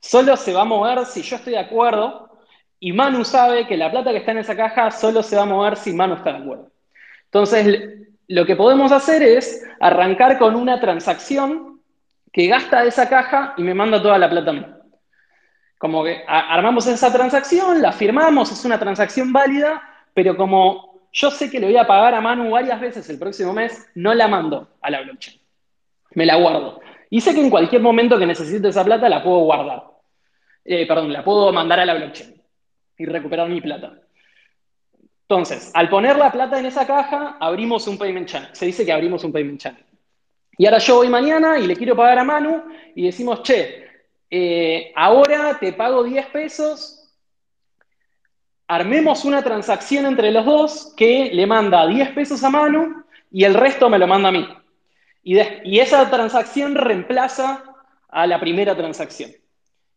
solo se va a mover si yo estoy de acuerdo. Y Manu sabe que la plata que está en esa caja solo se va a mover si Manu está de acuerdo. Entonces, lo que podemos hacer es arrancar con una transacción que gasta esa caja y me manda toda la plata a mí. Como que armamos esa transacción, la firmamos, es una transacción válida, pero como yo sé que le voy a pagar a Manu varias veces el próximo mes, no la mando a la blockchain. Me la guardo. Y sé que en cualquier momento que necesite esa plata la puedo guardar. Eh, perdón, la puedo mandar a la blockchain y recuperar mi plata. Entonces, al poner la plata en esa caja, abrimos un payment channel. Se dice que abrimos un payment channel. Y ahora yo voy mañana y le quiero pagar a Manu y decimos, che, eh, ahora te pago 10 pesos, armemos una transacción entre los dos que le manda 10 pesos a Manu y el resto me lo manda a mí. Y, y esa transacción reemplaza a la primera transacción.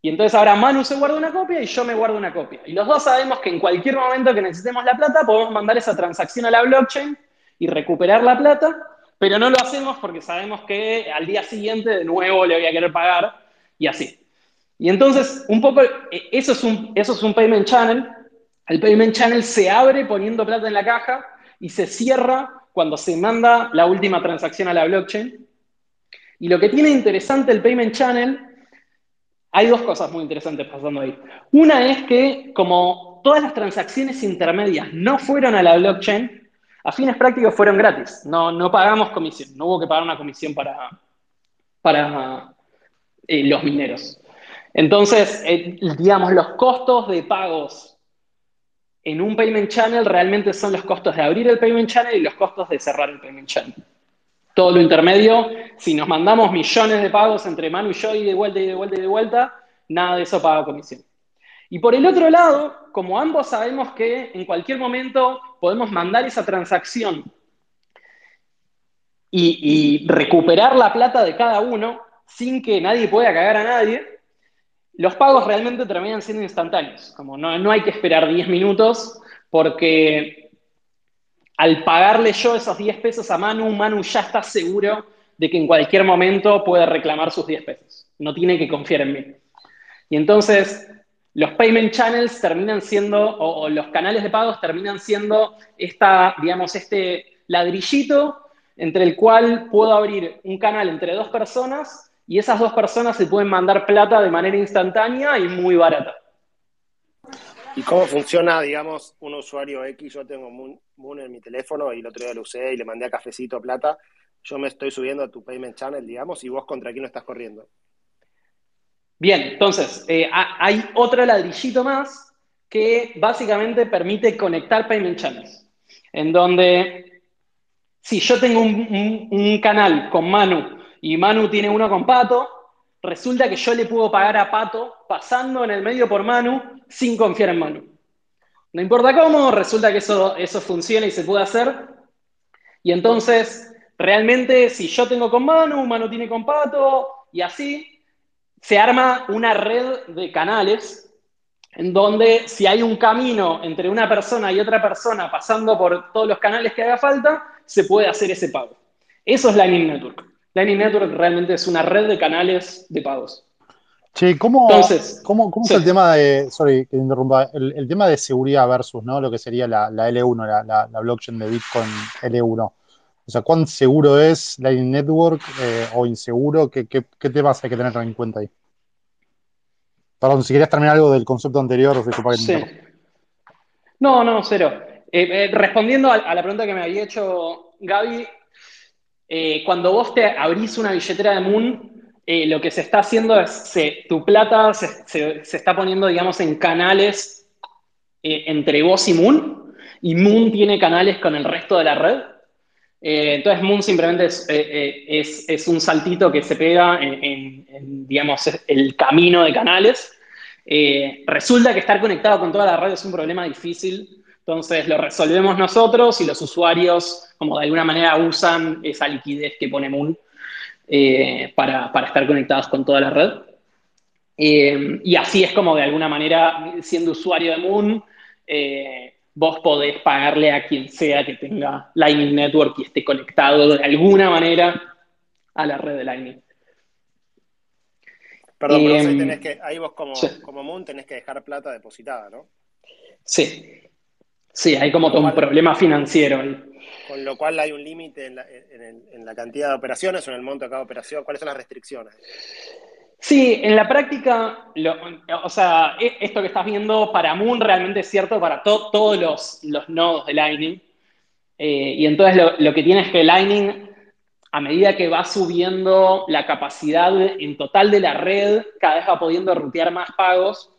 Y entonces ahora Manu se guarda una copia y yo me guardo una copia. Y los dos sabemos que en cualquier momento que necesitemos la plata podemos mandar esa transacción a la blockchain y recuperar la plata pero no lo hacemos porque sabemos que al día siguiente de nuevo le voy a querer pagar y así. Y entonces, un poco, eh, eso es un, eso es un payment channel. El payment channel se abre poniendo plata en la caja y se cierra cuando se manda la última transacción a la blockchain. Y lo que tiene interesante el payment channel, hay dos cosas muy interesantes pasando ahí. Una es que como todas las transacciones intermedias no fueron a la blockchain, a fines prácticos fueron gratis, no, no pagamos comisión, no hubo que pagar una comisión para, eh, los mineros. Entonces, eh, digamos, los costos de pagos en un payment channel realmente son los costos de abrir el payment channel y los costos de cerrar el payment channel. Todo lo intermedio, si nos mandamos millones de pagos entre Manu y yo y de vuelta y de vuelta y de vuelta, nada de eso paga comisión. Y por el otro lado, como ambos sabemos que en cualquier momento podemos mandar esa transacción y, recuperar la plata de cada uno sin que nadie pueda cagar a nadie, los pagos realmente terminan siendo instantáneos. Como no, no hay que esperar 10 minutos porque al pagarle yo esos 10 pesos a Manu, Manu ya está seguro de que en cualquier momento puede reclamar sus 10 pesos. No tiene que confiar en mí. Y entonces, los payment channels terminan siendo, o, los canales de pagos terminan siendo esta, digamos, este ladrillito entre el cual puedo abrir un canal entre dos personas y esas dos personas se pueden mandar plata de manera instantánea y muy barata. ¿Y cómo funciona, digamos, un usuario X? Yo tengo Moon, en mi teléfono y el otro día lo usé y le mandé a Cafecito plata. Yo me estoy subiendo a tu payment channel, digamos, y vos contra quién estás corriendo. Bien, entonces, eh, hay otro ladrillito más que básicamente permite conectar payment channels, en donde si yo tengo un, canal con Manu y Manu tiene uno con Pato, resulta que yo le puedo pagar a Pato pasando en el medio por Manu sin confiar en Manu. No importa cómo, resulta que eso, eso funciona y se puede hacer. Y entonces, realmente, si yo tengo con Manu, Manu tiene con Pato, y así, se arma una red de canales en donde si hay un camino entre una persona y otra persona pasando por todos los canales que haga falta, se puede hacer ese pago. Eso es Lightning Network. Lightning Network realmente es una red de canales de pagos. Che, ¿cómo, ¿cómo, es el tema de, sorry que interrumpa, el, tema de seguridad versus ¿no? lo que sería la, L1, la, blockchain de Bitcoin L1? O sea, ¿cuán seguro es Lightning Network eh, o inseguro? ¿Qué, qué, qué temas hay que tener en cuenta ahí? Perdón, si querías terminar algo del concepto anterior, disculpa que sí. No, no, cero. Eh, eh, respondiendo a, la pregunta que me había hecho Gaby, eh, cuando vos te abrís una billetera de Moon, lo que se está haciendo es, tu plata se, está poniendo, digamos, en canales entre vos y Moon, y Moon tiene canales con el resto de la red. Entonces Moon simplemente es, un saltito que se pega en, en, digamos, el camino de canales. resulta que estar conectado con toda la red es un problema difícil entonces lo resolvemos nosotros y los usuarios, como de alguna manera, usan esa liquidez que pone Moon eh, para, estar conectados con toda la red. Eh, y así es como de alguna manera, siendo usuario de Moon, eh, vos podés pagarle a quien sea que tenga Lightning Network y esté conectado de alguna manera a la red de Lightning. Perdón, pero ahí, tenés que, ahí vos como, como Moon tenés que dejar plata depositada, ¿no? Sí, Sí, hay como todo un problema financiero ahí. Con lo cual hay un límite en, la cantidad de operaciones o en el monto de cada operación. ¿Cuáles son las restricciones? Sí, en la práctica, o sea, e, esto que estás viendo para Moon realmente es cierto para todos los, nodos de Lightning. Eh, y entonces lo, que tiene es que Lightning, a medida que va subiendo la capacidad en total de la red, cada vez va pudiendo rutear más pagos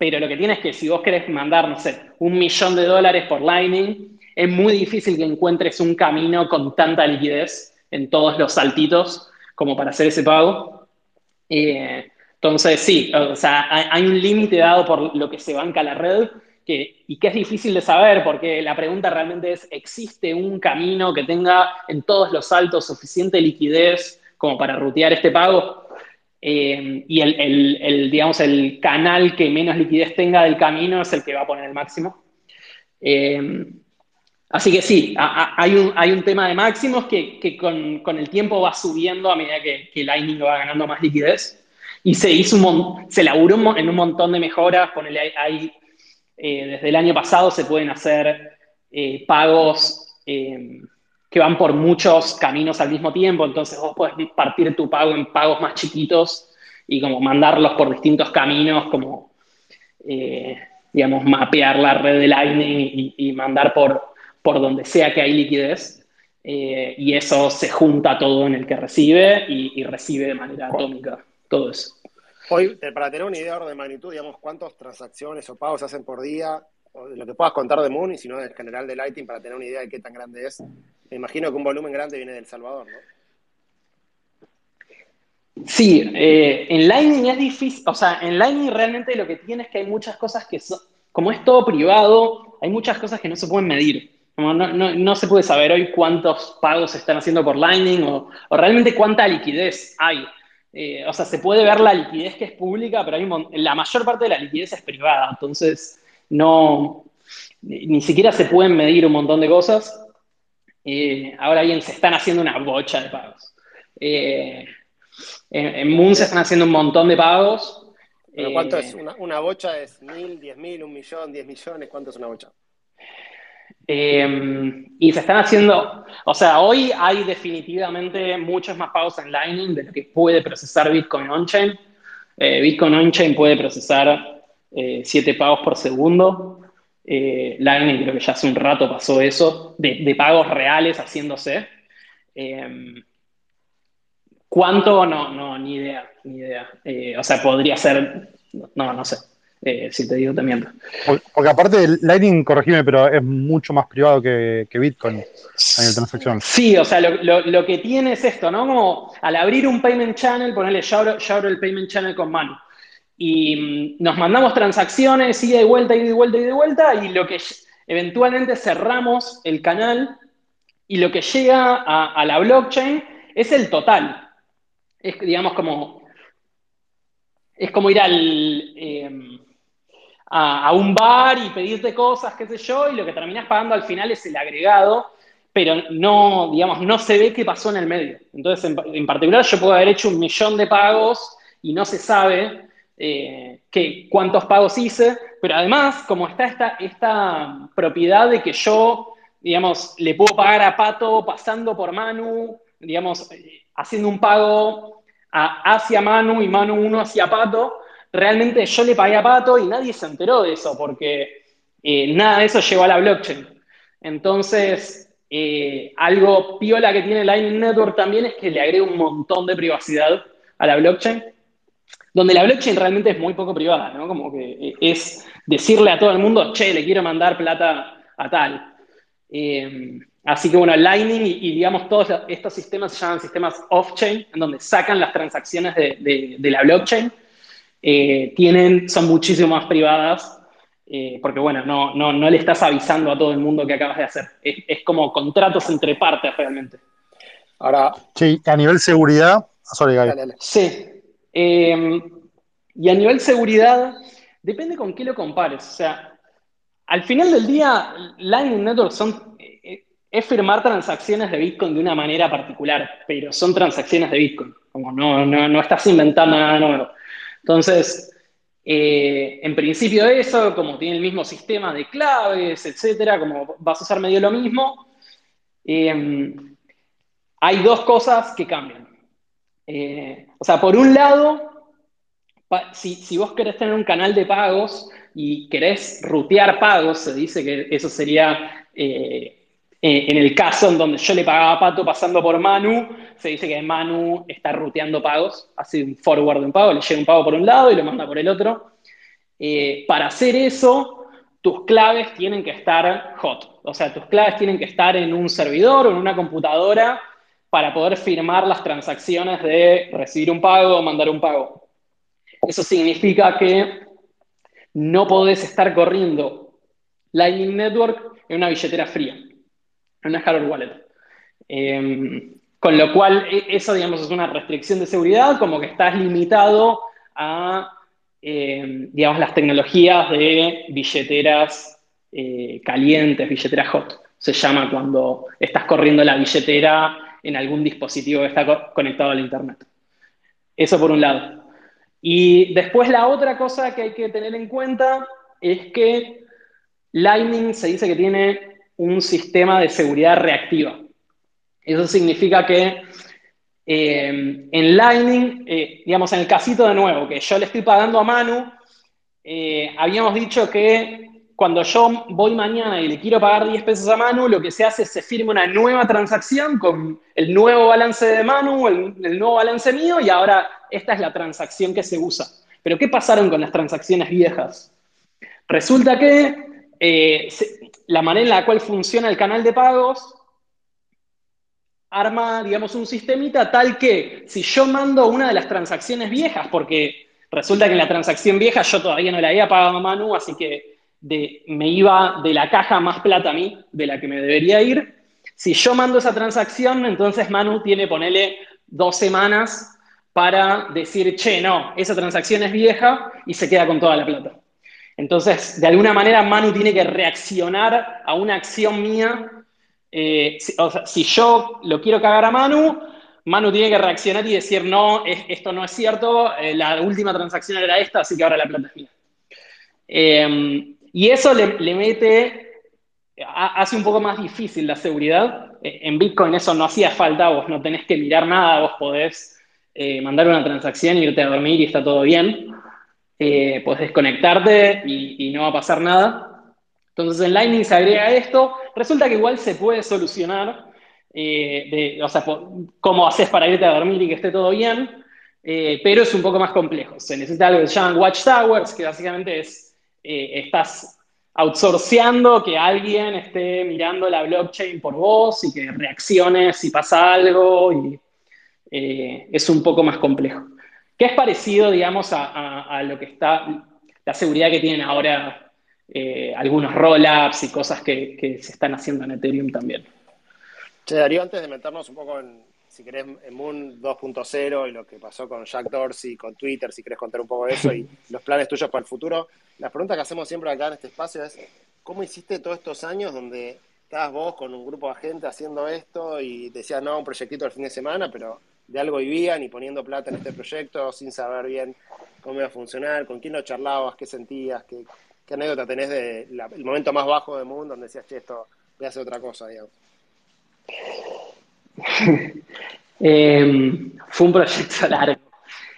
pero lo que tiene es que si vos querés mandar, no sé, un millón de dólares por Lightning, es muy difícil que encuentres un camino con tanta liquidez en todos los saltitos como para hacer ese pago. Eh, entonces, sí, o sea, hay, un límite dado por lo que se banca la red que, y que es difícil de saber porque la pregunta realmente es, ¿existe un camino que tenga en todos los saltos suficiente liquidez como para rutear este pago? Eh, y el, digamos, el canal que menos liquidez tenga del camino es el que va a poner el máximo. Eh, así que sí, hay, un, hay un tema de máximos que, con, el tiempo va subiendo a medida que, que, Lightning va ganando más liquidez. Y se hizo un, se laburó en un montón de mejoras. Ponele ahí, eh, desde el año pasado se pueden hacer pagos que van por muchos caminos al mismo tiempo, entonces vos podés partir tu pago en pagos más chiquitos y como mandarlos por distintos caminos, como, eh, digamos, mapear la red de Lightning y, mandar por, por donde sea que hay liquidez. Eh, y eso se junta todo en el que recibe y, recibe de manera atómica todo eso. Hoy, eh, para tener una idea de magnitud, digamos, ¿cuántas transacciones o pagos se hacen por día? O lo que puedas contar de Moon y si no en general de Lightning para tener una idea de qué tan grande es. Me imagino que un volumen grande viene del Salvador, ¿no? Sí, eh, en Lightning es difícil, o sea, en Lightning realmente lo que tiene es que hay muchas cosas que son, como es todo privado, hay muchas cosas que no se pueden medir. No, se puede saber hoy cuántos pagos se están haciendo por Lightning o, realmente cuánta liquidez hay. Eh, o sea, se puede ver la liquidez que es pública, pero hay la mayor parte de la liquidez es privada, entonces no, ni siquiera se pueden medir un montón de cosas. Eh, ahora bien, se están haciendo una bocha de pagos. Eh, en, Moon se están haciendo un montón de pagos. ¿Pero cuánto es? Eh, una, bocha es mil, diez mil, un millón, diez millones. ¿Cuánto es una bocha? Y se están haciendo, o sea, hoy hay definitivamente muchos más pagos en Lightning de lo que puede procesar Bitcoin on-chain. Bitcoin on-chain puede procesar 7 pagos por segundo. Eh, Lightning creo que ya hace un rato pasó eso, de, pagos reales haciéndose. Em, ¿Cuánto? No, no, ni idea, ni idea. Eh, o sea, podría ser, no, no sé. Eh, si te digo te miento. Porque, aparte el Lightning, corregime, pero es mucho más privado que, Bitcoin a nivel transacción. Sí, o sea, lo, que tiene es esto, ¿no? Como al abrir un payment channel, ponerle, yo abro, el payment channel con mano. Y mm, nos mandamos transacciones, ida y vuelta, ida y vuelta, ida y vuelta, y lo que eventualmente cerramos el canal y lo que llega a, la blockchain es el total. Es, digamos, como. Es como ir al. Em, a, un bar y pedirte cosas, qué sé yo, y lo que terminas pagando al final es el agregado, pero no, digamos, no se ve qué pasó en el medio. Entonces, en, particular, yo puedo haber hecho un millón de pagos y no se sabe eh, cuántos pagos hice, pero además, como está esta, esta propiedad de que yo, digamos, le puedo pagar a Pato pasando por Manu, digamos, haciendo un pago hacia Manu y Manu uno hacia Pato, realmente yo le pagué a Pato y nadie se enteró de eso porque eh, nada de eso llegó a la blockchain. Entonces, eh, algo piola que tiene Lightning Network también es que le agrega un montón de privacidad a la blockchain, donde la blockchain realmente es muy poco privada, ¿no? Como que eh, es decirle a todo el mundo, che, le quiero mandar plata a tal. así que bueno, Lightning y, digamos todos estos sistemas se llaman sistemas off-chain, en donde sacan las transacciones de la blockchain eh, tienen, son muchísimo más privadas, eh, porque bueno, no, no, no, le estás avisando a todo el mundo que acabas de hacer. Es, como contratos entre partes realmente. Ahora. Sí, a nivel seguridad. Sorry, Sí. Em, y a nivel seguridad, depende con qué lo compares. O sea, al final del día, Lightning Network son, eh, es firmar transacciones de Bitcoin de una manera particular, pero son transacciones de Bitcoin. Como no, no, no estás inventando nada nuevo. Entonces, eh, en principio eso, como tiene el mismo sistema de claves, etcétera, como vas a usar medio lo mismo, eh, hay dos cosas que cambian. Eh, o sea, por un lado, si, vos querés tener un canal de pagos y querés rutear pagos, se dice que eso sería en el caso en donde yo le pagaba a Pato pasando por Manu, se dice que Manu está ruteando pagos, hace un forward de un pago, le llega un pago por un lado y lo manda por el otro. Eh, para hacer eso, tus claves tienen que estar hot, o sea, tus claves tienen que estar en un servidor o en una computadora para poder firmar las transacciones de recibir un pago o mandar un pago. Eso significa que no podés estar corriendo Lightning Network en una billetera fría, una hardware wallet. Em, con lo cual, e, eso, digamos, es una restricción de seguridad, como que estás limitado a, eh, digamos, las tecnologías de billeteras eh, calientes, billeteras hot. Se llama cuando estás corriendo la billetera en algún dispositivo que está conectado al Internet. Eso por un lado. Y después la otra cosa que hay que tener en cuenta es que Lightning se dice que tiene un sistema de seguridad reactiva. Eso significa que eh, en Lightning, eh, digamos, en el casito de nuevo, que yo le estoy pagando a Manu, eh, habíamos dicho que cuando yo voy mañana y le quiero pagar 10 pesos a Manu, lo que se hace es se firma una nueva transacción con el nuevo balance de Manu, el, el nuevo balance mío, y ahora esta es la transacción que se usa. Pero ¿qué pasaron con las transacciones viejas? Resulta que la manera en la cual funciona el canal de pagos arma, digamos, un sistemita tal que si yo mando una de las transacciones viejas, porque resulta que en la transacción vieja yo todavía no la había pagado a Manu, así que me iba de la caja más plata a mí, de la que me debería ir. Si yo mando esa transacción, entonces Manu tiene, ponele, dos semanas para decir, che, no, esa transacción es vieja y se queda con toda la plata. Entonces, de alguna manera, Manu tiene que reaccionar a una acción mía eh, si, o sea, si yo lo quiero cagar a Manu, Manu tiene que reaccionar y decir, no, esto no es cierto, eh, la última transacción era esta, así que ahora la plata es mía. Em, y eso le, mete, hace un poco más difícil la seguridad. Eh, en Bitcoin eso no hacía falta, vos no tenés que mirar nada, vos podés mandar una transacción, irte a dormir y está todo bien. Podés desconectarte y no va a pasar nada. Entonces en Lightning se agrega esto, resulta que igual se puede solucionar, eh, o sea, cómo haces para irte a dormir y que esté todo bien, eh, pero es un poco más complejo. Se necesita algo que se llaman watchtowers, que básicamente es, eh, estás outsourceando que alguien esté mirando la blockchain por vos y que reaccione si pasa algo, y eh, es un poco más complejo. Que es parecido, digamos, a, lo que está, la seguridad que tienen ahora algunos rollups y cosas que, que se están haciendo en Ethereum también. Che, Darío, antes de meternos un poco en, si querés, en Moon 2.0 y lo que pasó con Jack Dorsey, con Twitter, si querés contar un poco de eso y los planes tuyos para el futuro. La pregunta que hacemos siempre acá en este espacio es, ¿cómo hiciste todos estos años donde estabas vos con un grupo de gente haciendo esto y decías, no, un proyectito el fin de semana, pero de algo vivían y poniendo plata en este proyecto sin saber bien cómo iba a funcionar, con quién lo charlabas, qué sentías, qué, anécdota tenés del momento más bajo de Moon donde decías, che, esto voy a hacer otra cosa. Em, fue un proyecto largo.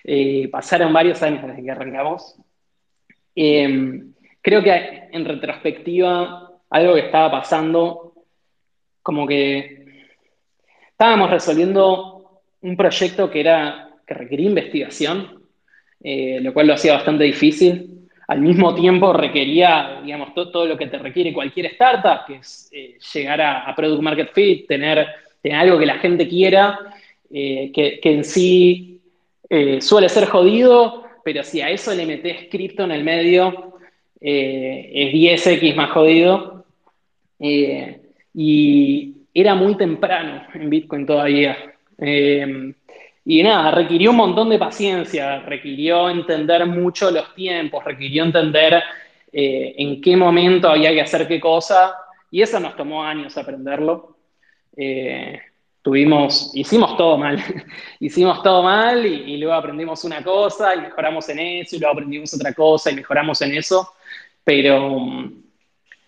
Eh, pasaron varios años desde que arrancamos. Em, creo que en retrospectiva, algo que estaba pasando, como que estábamos resolviendo un proyecto que era que requería investigación, eh, lo cual lo hacía bastante difícil. Al mismo tiempo requería, digamos, todo, lo que te requiere cualquier startup, que es eh, llegar a, Product Market Fit, tener algo que la gente quiera, eh, que, en sí suele ser jodido, pero si a eso le metes cripto en el medio, es 10x más jodido. y era muy temprano en Bitcoin todavía. Y nada, requirió un montón de paciencia, requirió entender mucho los tiempos, requirió entender en qué momento había que hacer qué cosa, y eso nos tomó años aprenderlo. Eh, tuvimos, hicimos todo mal, hicimos todo mal y, luego aprendimos una cosa y mejoramos en eso y luego aprendimos otra cosa y mejoramos en eso, pero,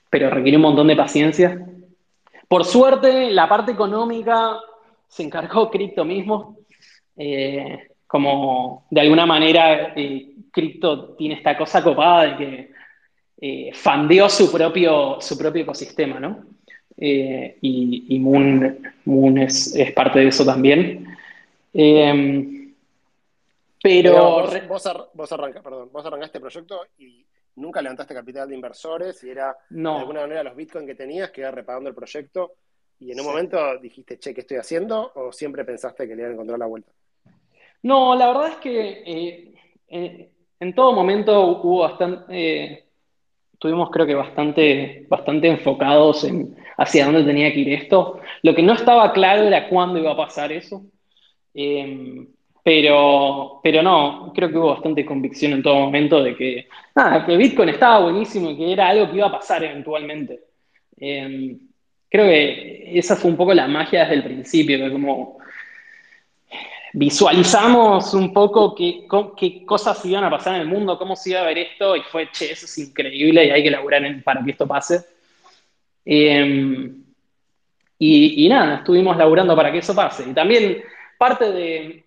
pero requiere un montón de paciencia. Por suerte, la parte económica se encargó Crypto mismo. Eh, como de alguna manera eh, Crypto tiene esta cosa copada de que eh, fandeó su propio, su propio ecosistema, ¿no? Eh, y, Moon, es, parte de eso también. Em, pero. vos, perdón, vos arrancaste el proyecto y nunca levantaste capital de inversores y era de alguna manera los bitcoins que tenías que repagando el proyecto. Y en un momento dijiste, che, ¿qué estoy haciendo? ¿O siempre pensaste que le iban a encontrar la vuelta? No, la verdad es que eh, en todo momento hubo bastante estuvimos creo que bastante, bastante enfocados en hacia dónde tenía que ir esto. Lo que no estaba claro era cuándo iba a pasar eso. Em, pero, pero no, creo que hubo bastante convicción en todo momento de que, nada, que Bitcoin estaba buenísimo y que era algo que iba a pasar eventualmente. Creo que esa fue un poco la magia desde el principio, que como visualizamos un poco qué, qué, cosas iban a pasar en el mundo, cómo se iba a ver esto, y fue, che, eso es increíble y hay que laburar para que esto pase. Em, y, nada, estuvimos laburando para que eso pase. Y también parte de,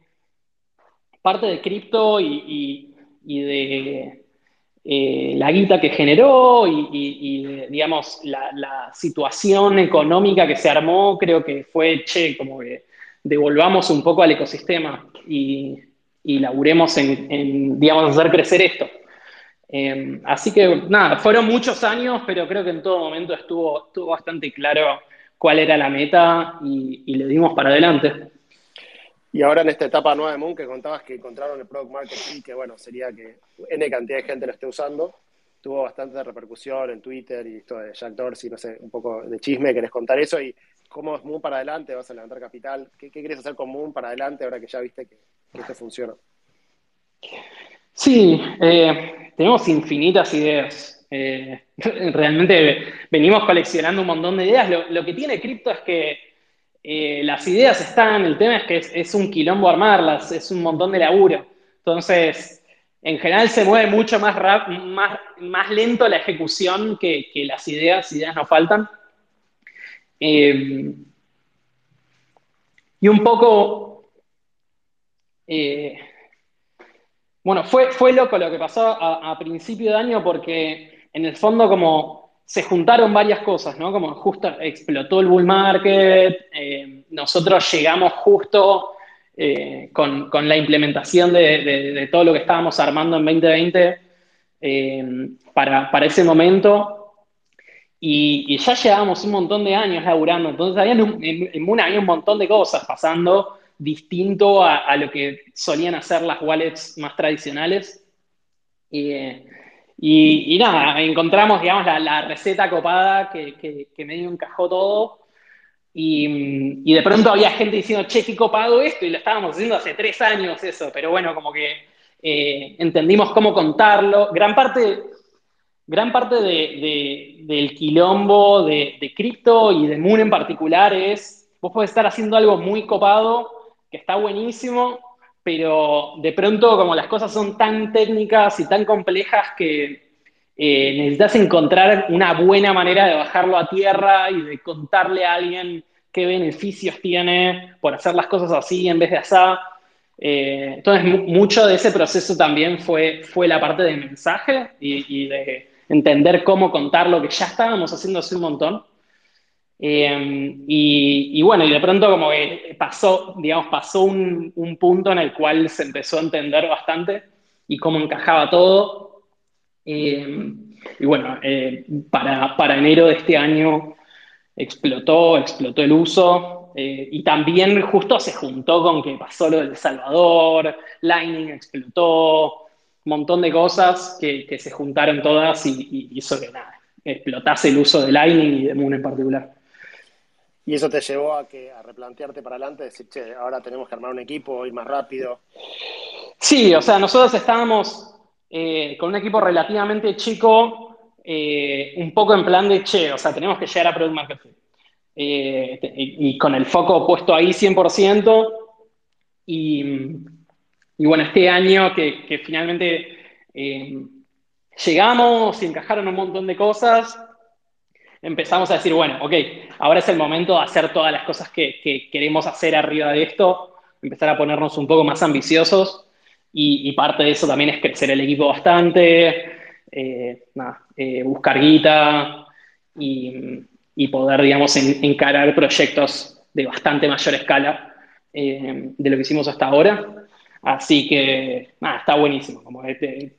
parte de cripto y, de eh, la guita que generó y, digamos, la, situación económica que se armó, creo que fue, che, como que devolvamos un poco al ecosistema y, y laburemos en, digamos, hacer crecer esto. Em, así que nada, fueron muchos años, pero creo que en todo momento estuvo, estuvo bastante claro cuál era la meta y, le dimos para adelante. Y ahora en esta etapa nueva de Moon que contabas que encontraron el Product Marketing, que bueno, sería que N cantidad de gente lo esté usando, tuvo bastante repercusión en Twitter y esto de Jack Dorsey, no sé, un poco de chisme, ¿querés contar eso? Y ¿Cómo es Moon para adelante? ¿Vas a levantar capital? ¿Qué, quieres hacer con Moon para adelante ahora que ya viste que, esto funciona? Sí, eh, tenemos infinitas ideas. Eh, realmente venimos coleccionando un montón de ideas. Lo, que tiene cripto es que eh, las ideas están, el tema es que es, un quilombo armarlas, es un montón de laburo. Entonces, en general se mueve mucho más, más, más lento la ejecución que, que las ideas, ideas no faltan. Eh, y un poco, eh, bueno, fue, fue loco lo que pasó a, principio de año porque en el fondo como se juntaron varias cosas, ¿no? Como justo explotó el bull market, eh, nosotros llegamos justo eh, con, la implementación de, todo lo que estábamos armando en 2020 eh, para, ese momento. Y, ya llevábamos un montón de años laburando, entonces había un, en, Moon había un montón de cosas pasando distinto a, lo que solían hacer las wallets más tradicionales. Y, nada, encontramos, digamos, la, receta copada que, que, medio encajó todo. Y, de pronto había gente diciendo, che, qué copado esto, y lo estábamos haciendo hace tres años eso, pero bueno, como que eh, entendimos cómo contarlo. Gran parte, gran parte del quilombo de, de cripto y de Moon en particular es, vos podés estar haciendo algo muy copado, que está buenísimo, pero de pronto como las cosas son tan técnicas y tan complejas que eh, necesitas encontrar una buena manera de bajarlo a tierra y de contarle a alguien qué beneficios tiene por hacer las cosas así en vez de así. Eh, entonces, mucho de ese proceso también fue, fue la parte de mensaje y, y, de entender cómo contar lo que ya estábamos haciendo hace un montón. Em, y, bueno, y de pronto como que pasó, digamos, pasó un, punto en el cual se empezó a entender bastante y cómo encajaba todo. Em, y bueno, eh, para, enero de este año explotó, explotó el uso eh, y también justo se juntó con que pasó lo del Salvador, Lightning explotó, un montón de cosas que, se juntaron todas y hizo que nada, explotase el uso de Lightning y de Moon en particular. Y eso te llevó a, que, a replantearte para adelante, decir, che, ahora tenemos que armar un equipo, ir más rápido. Sí, o sea, nosotros estábamos eh, con un equipo relativamente chico, eh, un poco en plan de, che, o sea, tenemos que llegar a Product Market. Eh, y, con el foco puesto ahí 100%. Y, y bueno, este año que, que finalmente llegamos y encajaron un montón de cosas, empezamos a decir, bueno, ok, ahora es el momento de hacer todas las cosas que, queremos hacer arriba de esto, empezar a ponernos un poco más ambiciosos y, parte de eso también es crecer el equipo bastante, eh, eh, buscar guita y, poder, digamos, encarar proyectos de bastante mayor escala eh, de lo que hicimos hasta ahora. Así que, nada, está buenísimo. Como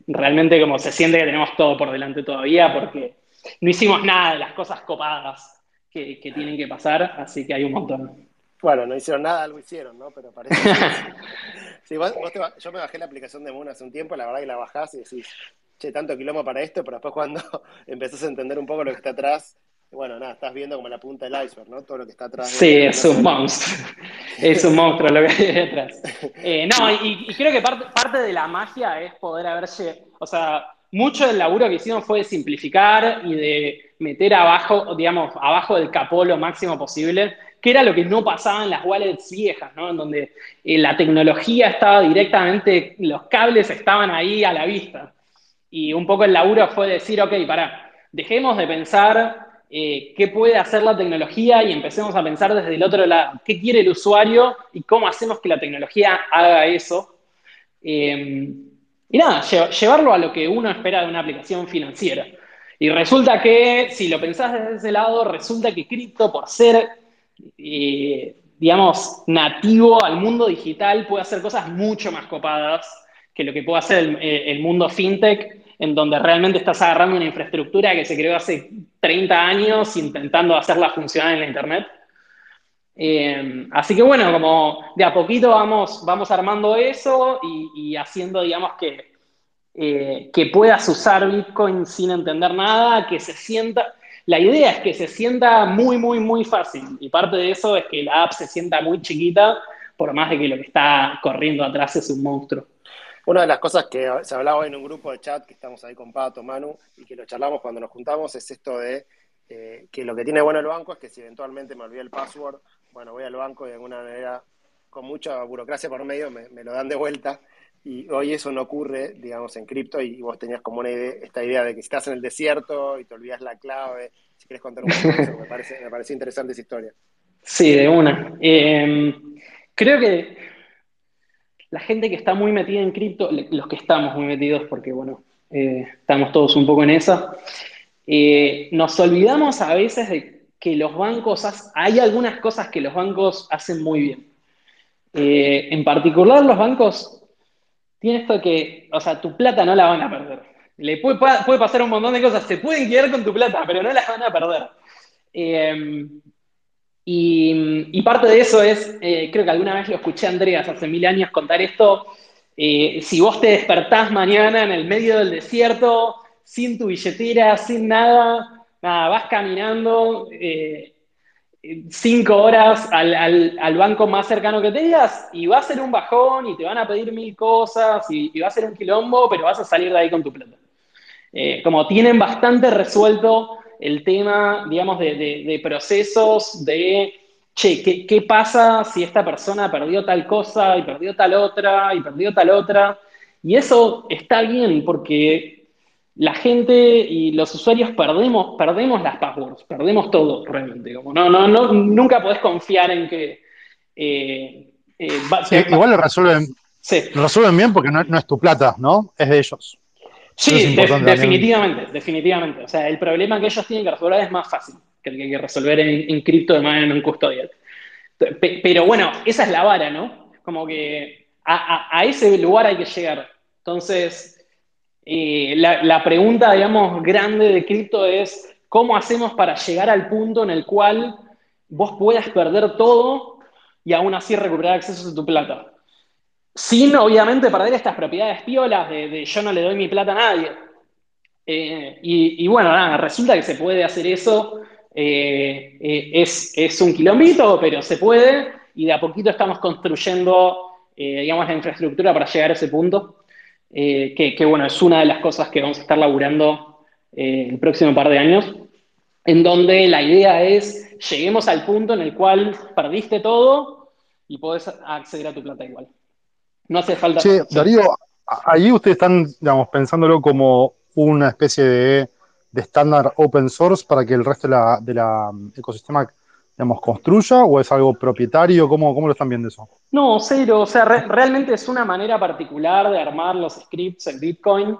realmente como se siente que tenemos todo por delante todavía porque no hicimos nada de las cosas copadas que, tienen que pasar, así que hay un montón. Bueno, no hicieron nada, algo hicieron, ¿no? Pero parece sí, yo me bajé la aplicación de Moon hace un tiempo, la verdad que la bajás y decís, che, tanto quilombo para esto, pero después cuando empezás a entender un poco lo que está atrás, bueno, nada, estás viendo como la punta del iceberg, ¿no? Todo lo que está atrás. Sí, es un monstruo. es un monstruo lo que hay detrás. Eh, no, y, creo que parte, parte de la magia es poder haberse, o sea, mucho del laburo que hicimos fue de simplificar y de meter abajo, digamos, abajo del capó lo máximo posible, que era lo que no pasaba en las wallets viejas, ¿no? En donde eh, la tecnología estaba directamente, los cables estaban ahí a la vista. Y un poco el laburo fue decir, ok, para, dejemos de pensar eh, qué puede hacer la tecnología y empecemos a pensar desde el otro lado, qué quiere el usuario y cómo hacemos que la tecnología haga eso. Eh, y nada, llevarlo a lo que uno espera de una aplicación financiera. Y resulta que, si lo pensás desde ese lado, resulta que cripto, por ser, digamos, nativo al mundo digital, puede hacer cosas mucho más copadas que lo que puede hacer el, eh, mundo fintech, en donde realmente estás agarrando una infraestructura que se creó hace 30 años intentando hacerla funcionar en la Internet. Eh, así que bueno, como de a poquito vamos, vamos armando eso y, haciendo, digamos, que, eh, que puedas usar Bitcoin sin entender nada, que se sienta... La idea es que se sienta muy, muy, muy fácil. Y parte de eso es que la app se sienta muy chiquita, por más de que lo que está corriendo atrás es un monstruo. Una de las cosas que se hablaba en un grupo de chat que estamos ahí con Pato, Manu, y que lo charlamos cuando nos juntamos, es esto de eh, que lo que tiene bueno el banco es que si eventualmente me olvidé el password, bueno, voy al banco y de alguna manera, con mucha burocracia por medio, me, lo dan de vuelta. Y hoy eso no ocurre, digamos, en cripto y vos tenías como una idea, esta idea de que estás en el desierto y te olvidas la clave, si quieres contar un poco eso, me parece, me parece interesante esa historia. Sí, de una. Em, creo que la gente que está muy metida en cripto, los que estamos muy metidos, porque bueno, eh, estamos todos un poco en esa, eh, nos olvidamos a veces de que los bancos, hay algunas cosas que los bancos hacen muy bien. en particular, los bancos tienen esto que, o sea, tu plata no la van a perder. Le puede, pasar un montón de cosas, se pueden quedar con tu plata, pero no la van a perder. Y, parte de eso es, eh, creo que alguna vez lo escuché a Andreas hace mil años contar esto, eh, si vos te despertás mañana en el medio del desierto, sin tu billetera, sin nada, vas caminando eh, cinco horas al, banco más cercano que tengas y va a ser un bajón y te van a pedir mil cosas y, va a ser un quilombo, pero vas a salir de ahí con tu plata. como tienen bastante resuelto el tema, digamos, de, procesos, de, che, ¿qué, pasa si esta persona perdió tal cosa y perdió tal otra y perdió tal otra? Y eso está bien porque la gente y los usuarios perdemos, perdemos las passwords, perdemos todo realmente. Como no, no, no, nunca podés confiar en que... Eh, eh, igual lo resuelven, lo resuelven bien porque no, no es tu plata, ¿no? Es de ellos. Sí, definitivamente, definitivamente. O sea, el problema que ellos tienen que resolver es más fácil que el que hay que resolver en, cripto de manera no custodial. Pero bueno, esa es la vara, ¿no? Como que a, ese lugar hay que llegar. Entonces, eh, la, pregunta, digamos, grande de cripto es, ¿cómo hacemos para llegar al punto en el cual vos puedas perder todo y aún así recuperar acceso a tu plata? Sin, obviamente, perder estas propiedades piolas de, yo no le doy mi plata a nadie. Eh, y, bueno, nada, resulta que se puede hacer eso. Eh, eh, es, un kilómetro, pero se puede. Y de a poquito estamos construyendo, digamos, la infraestructura para llegar a ese punto. Que, que, bueno, es una de las cosas que vamos a estar laburando el próximo par de años. En donde la idea es, lleguemos al punto en el cual perdiste todo y podés acceder a tu plata igual. No hace falta. Sí, Darío, ahí ustedes están, digamos, pensándolo como una especie de, estándar open source para que el resto de la, ecosistema digamos, construya o es algo propietario? ¿Cómo, cómo lo están viendo eso? No, cero. O sea, realmente es una manera particular de armar los scripts en Bitcoin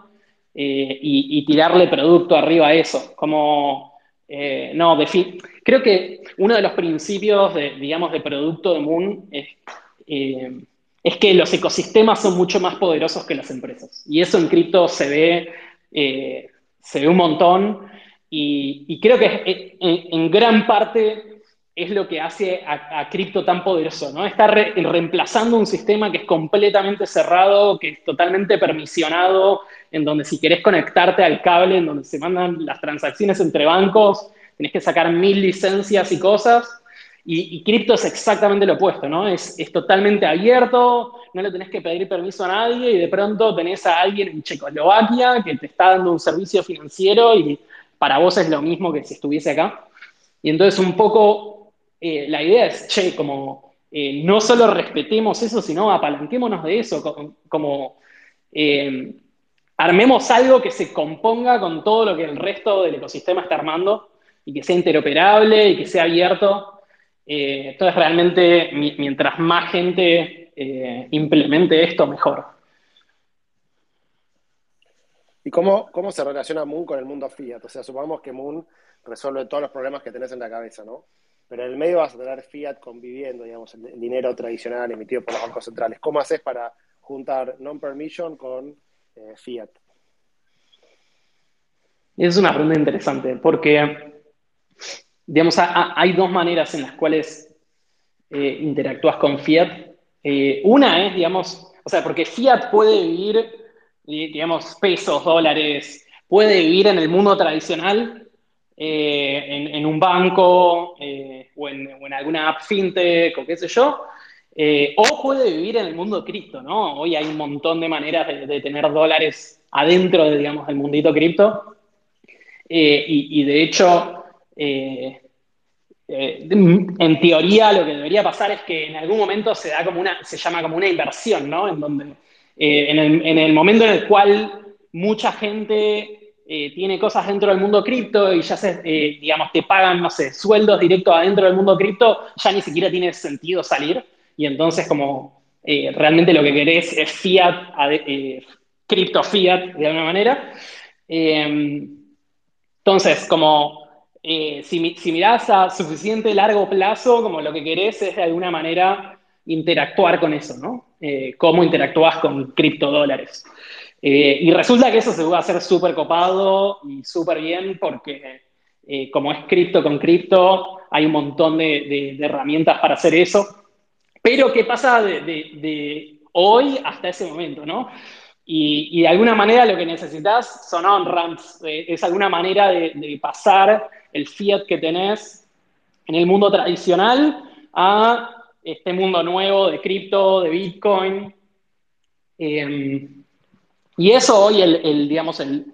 eh, y, tirarle producto arriba a eso. Como, eh, no, creo que uno de los principios, de, digamos, de producto de Moon es eh, es que los ecosistemas son mucho más poderosos que las empresas. Y eso en cripto se ve, se ve un montón y, creo que en, gran parte es lo que hace a, cripto tan poderoso, ¿no? Está reemplazando un sistema que es completamente cerrado, que es totalmente permisionado, en donde si querés conectarte al cable, en donde se mandan las transacciones entre bancos, tenés que sacar mil licencias y cosas. Y, cripto es exactamente lo opuesto, ¿no? Es, totalmente abierto, no le tenés que pedir permiso a nadie y de pronto tenés a alguien en Checoslovaquia que te está dando un servicio financiero y para vos es lo mismo que si estuviese acá. Y entonces un poco eh, la idea es, che, como eh, no solo respetemos eso, sino apalanquémonos de eso, como, eh, armemos algo que se componga con todo lo que el resto del ecosistema está armando y que sea interoperable y que sea abierto eh, entonces, realmente, mientras más gente eh, implemente esto, mejor. ¿Y cómo, cómo se relaciona Moon con el mundo fiat? O sea, supongamos que Moon resuelve todos los problemas que tenés en la cabeza, ¿no? Pero en el medio vas a tener fiat conviviendo, digamos, el, dinero tradicional emitido por los bancos centrales. ¿Cómo haces para juntar non-permission con eh, fiat? Es una pregunta interesante, porque digamos, hay dos maneras en las cuales eh, interactúas con Fiat. Eh, una es, digamos, o sea, porque Fiat puede vivir, digamos, pesos, dólares, puede vivir en el mundo tradicional, eh, en, un banco o en, alguna app fintech o qué sé yo, o puede vivir en el mundo cripto, ¿no? Hoy hay un montón de maneras de, tener dólares adentro, de, digamos, del mundito cripto. y, de hecho, eh, eh, en teoría lo que debería pasar es que en algún momento se da como una, se llama como una inversión, ¿no? En donde eh, en, el, momento en el cual mucha gente tiene cosas dentro del mundo cripto y ya se, digamos, te pagan, no sé, sueldos directos adentro del mundo cripto, ya ni siquiera tiene sentido salir. Y entonces como realmente lo que querés es fiat, cripto fiat de alguna manera. entonces, como eh, si, si mirás a suficiente largo plazo, como lo que querés es de alguna manera interactuar con eso, ¿no? Eh, cómo interactúas con criptodólares. Eh, y resulta que eso se va a hacer súper copado y súper bien porque eh, como es cripto con cripto, hay un montón de, herramientas para hacer eso. Pero ¿qué pasa de, hoy hasta ese momento, no? Y, de alguna manera lo que necesitas son on-ramps, es alguna manera de, pasar el fiat que tenés en el mundo tradicional a este mundo nuevo de cripto, de Bitcoin. Em, y eso hoy, el, digamos, el,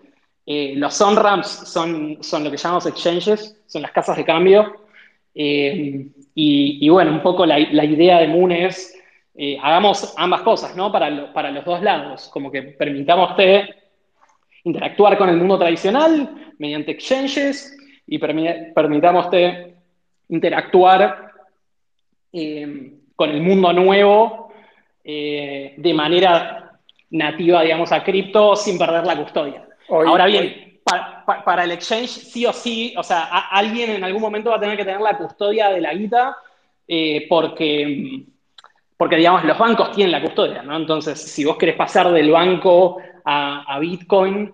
eh, los on-ramps son, son lo que llamamos exchanges, son las casas de cambio. Em, y, bueno, un poco la, idea de Moon es, eh, hagamos ambas cosas, ¿no? Para, para los dos lados, como que permitamos interactuar con el mundo tradicional mediante exchanges y permitamos interactuar eh, con el mundo nuevo eh, de manera nativa, digamos, a cripto sin perder la custodia. Ahora bien, para, el exchange, sí o sí, o sea, alguien en algún momento va a tener que tener la custodia de la guita eh, porque, porque, digamos, los bancos tienen la custodia, ¿no? Entonces, si vos querés pasar del banco a, Bitcoin,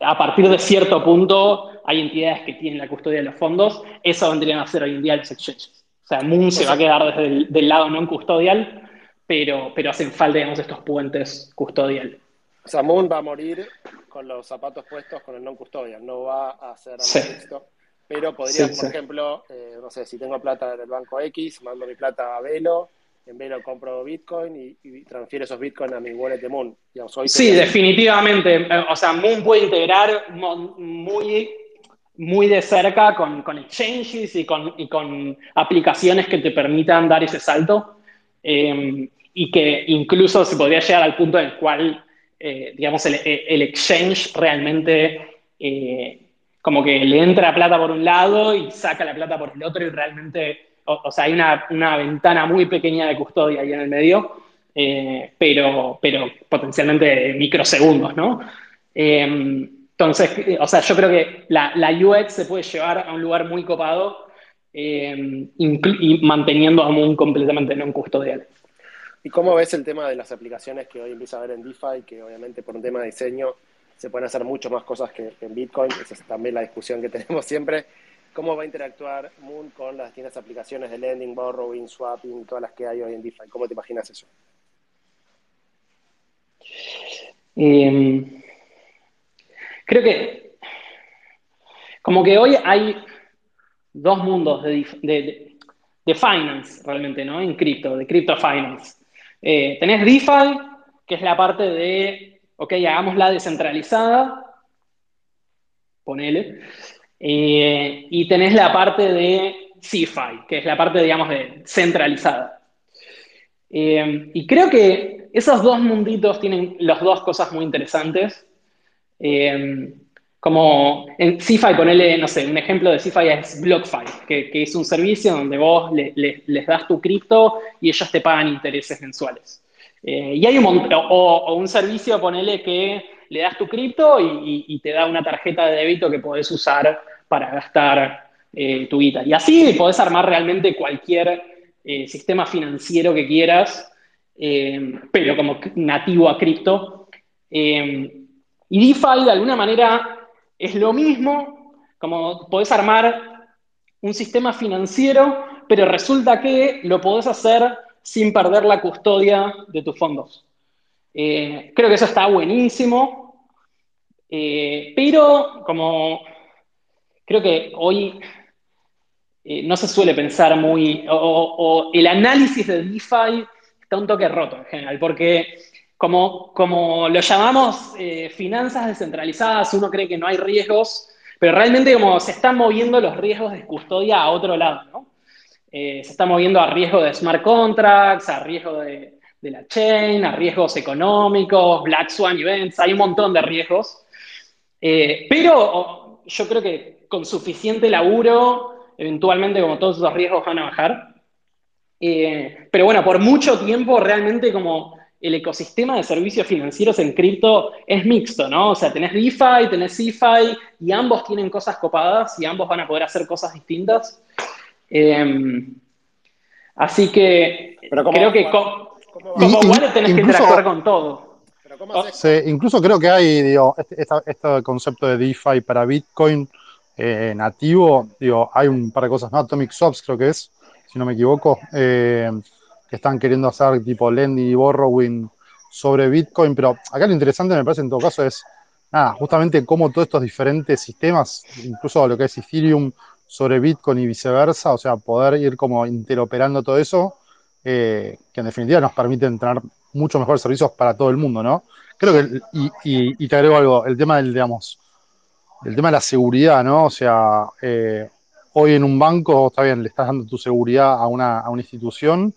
a partir de cierto punto hay entidades que tienen la custodia de los fondos, eso vendrían a ser hoy en día los exchanges. O sea, Moon se va a quedar desde el del lado no custodial, pero, pero hacen falta, digamos, estos puentes custodial. Moon va a morir con los zapatos puestos con el non custodial, no va a ser sí. Pero podría, por ejemplo, eh, no sé, si tengo plata en el banco X, mando mi plata a Velo, en Velo compro Bitcoin y, transfiero esos Bitcoin a mi wallet de Moon. sí, definitivamente. Eh, o sea, Moon puede integrar muy muy de cerca con, con exchanges y con, y con, aplicaciones que te permitan dar ese salto em, y que incluso se podría llegar al punto en el cual, eh, digamos, el, el, exchange realmente eh, como que le entra plata por un lado y saca la plata por el otro y realmente, o, sea, hay una, una, ventana muy pequeña de custodia ahí en el medio, eh, pero, pero potencialmente microsegundos, ¿no? Em, entonces, eh, o sea, yo creo que la, UX se puede llevar a un lugar muy copado eh, y manteniendo a Moon completamente no custodial. ¿Y cómo ves el tema de las aplicaciones que hoy empieza a ver en DeFi, que obviamente por un tema de diseño se pueden hacer mucho más cosas que, en Bitcoin? Esa es también la discusión que tenemos siempre. ¿Cómo va a interactuar Moon con las distintas aplicaciones de lending, borrowing, swapping, todas las que hay hoy en DeFi? ¿Cómo te imaginas eso? Eh, Creo que como que hoy hay dos mundos de, finance realmente, ¿no? En cripto, de crypto finance. Eh, tenés DeFi, que es la parte de, ok, hagámosla descentralizada, ponele, eh, y tenés la parte de CeFi, que es la parte, digamos, de centralizada. Eh, y creo que esos dos munditos tienen las dos cosas muy interesantes. Eh, como en CeFi, ponerle, no sé, un ejemplo de CeFi es BlockFi, que, que es un servicio donde vos les das tu cripto y ellos te pagan intereses mensuales. Eh, y hay un o, un servicio, ponele que le das tu cripto y, te da una tarjeta de débito que podés usar para gastar eh, tu guita. Y así podés armar realmente cualquier sistema financiero que quieras, pero como nativo a cripto. Y DeFi de alguna manera es lo mismo, como podés armar un sistema financiero, pero resulta que lo podés hacer sin perder la custodia de tus fondos. Eh, creo que eso está buenísimo, eh, pero como creo que hoy eh, no se suele pensar muy, o, el análisis de DeFi está un toque roto en general, porque como, como lo llamamos eh, finanzas descentralizadas, uno cree que no hay riesgos, pero realmente como se están moviendo los riesgos de custodia a otro lado, ¿no? Eh, se está moviendo a riesgo de smart contracts, a riesgo de, de, la chain, a riesgos económicos, black swan events, hay un montón de riesgos. Eh, pero yo creo que con suficiente laburo, eventualmente como todos esos riesgos van a bajar. pero bueno, por mucho tiempo realmente como el ecosistema de servicios financieros en cripto es mixto, ¿no? O sea, tenés DeFi, tenés CeFi, y ambos tienen cosas copadas y ambos van a poder hacer cosas distintas. Em, Así que creo que como, wallet tenés que interactuar con todo. sí, incluso creo que hay digo, este, este, concepto de DeFi para Bitcoin eh, nativo. Digo, hay un par de cosas, ¿no? Atomic Swaps creo que es, si no me equivoco, eh, que están queriendo hacer tipo lending y borrowing sobre Bitcoin. Pero acá lo interesante me parece en todo caso es nada, justamente cómo todos estos diferentes sistemas, incluso lo que es Ethereum sobre Bitcoin y viceversa, o sea, poder ir como interoperando todo eso, eh, que en definitiva nos permiten tener mucho mejores servicios para todo el mundo, ¿no? Creo que, y, te agrego algo, el tema del, digamos, el tema de la seguridad, ¿no? O sea, eh, hoy en un banco, está bien, le estás dando tu seguridad a una, a una institución,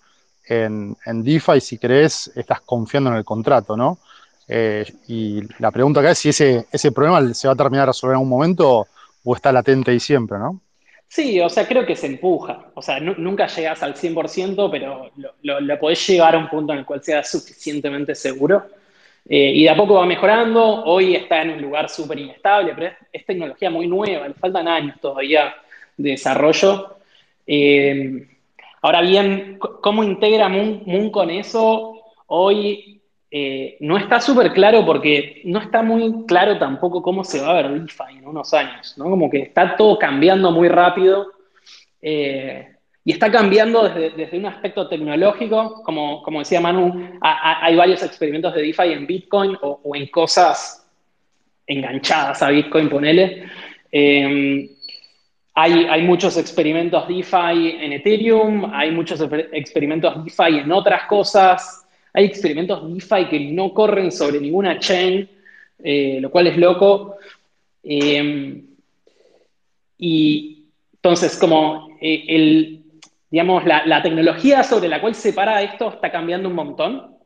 en, en DeFi, si crees, estás confiando en el contrato, ¿no? Eh, y la pregunta acá es si ese, ese problema se va a terminar de resolver en algún momento o está latente ahí siempre, ¿no? Sí, o sea, creo que se empuja. O sea, nunca llegas al 100%, pero lo, lo, podés llevar a un punto en el cual sea suficientemente seguro. Eh, y de a poco va mejorando. Hoy está en un lugar súper inestable, pero es, tecnología muy nueva, le faltan años todavía de desarrollo. Eh, ahora bien, ¿cómo integra Moon con eso? Hoy eh, no está súper claro porque no está muy claro tampoco cómo se va a ver DeFi en unos años, ¿no? Como que está todo cambiando muy rápido eh, y está cambiando desde, un aspecto tecnológico, como, como decía Manu, hay varios experimentos de DeFi en Bitcoin o, en cosas enganchadas a Bitcoin, ponele. Eh, hay, muchos experimentos DeFi en Ethereum, hay muchos experimentos DeFi en otras cosas. Hay experimentos DeFi que no corren sobre ninguna chain, eh, lo cual es loco. Eh, y entonces, como eh, el, digamos, la, tecnología sobre la cual se para esto está cambiando un montón.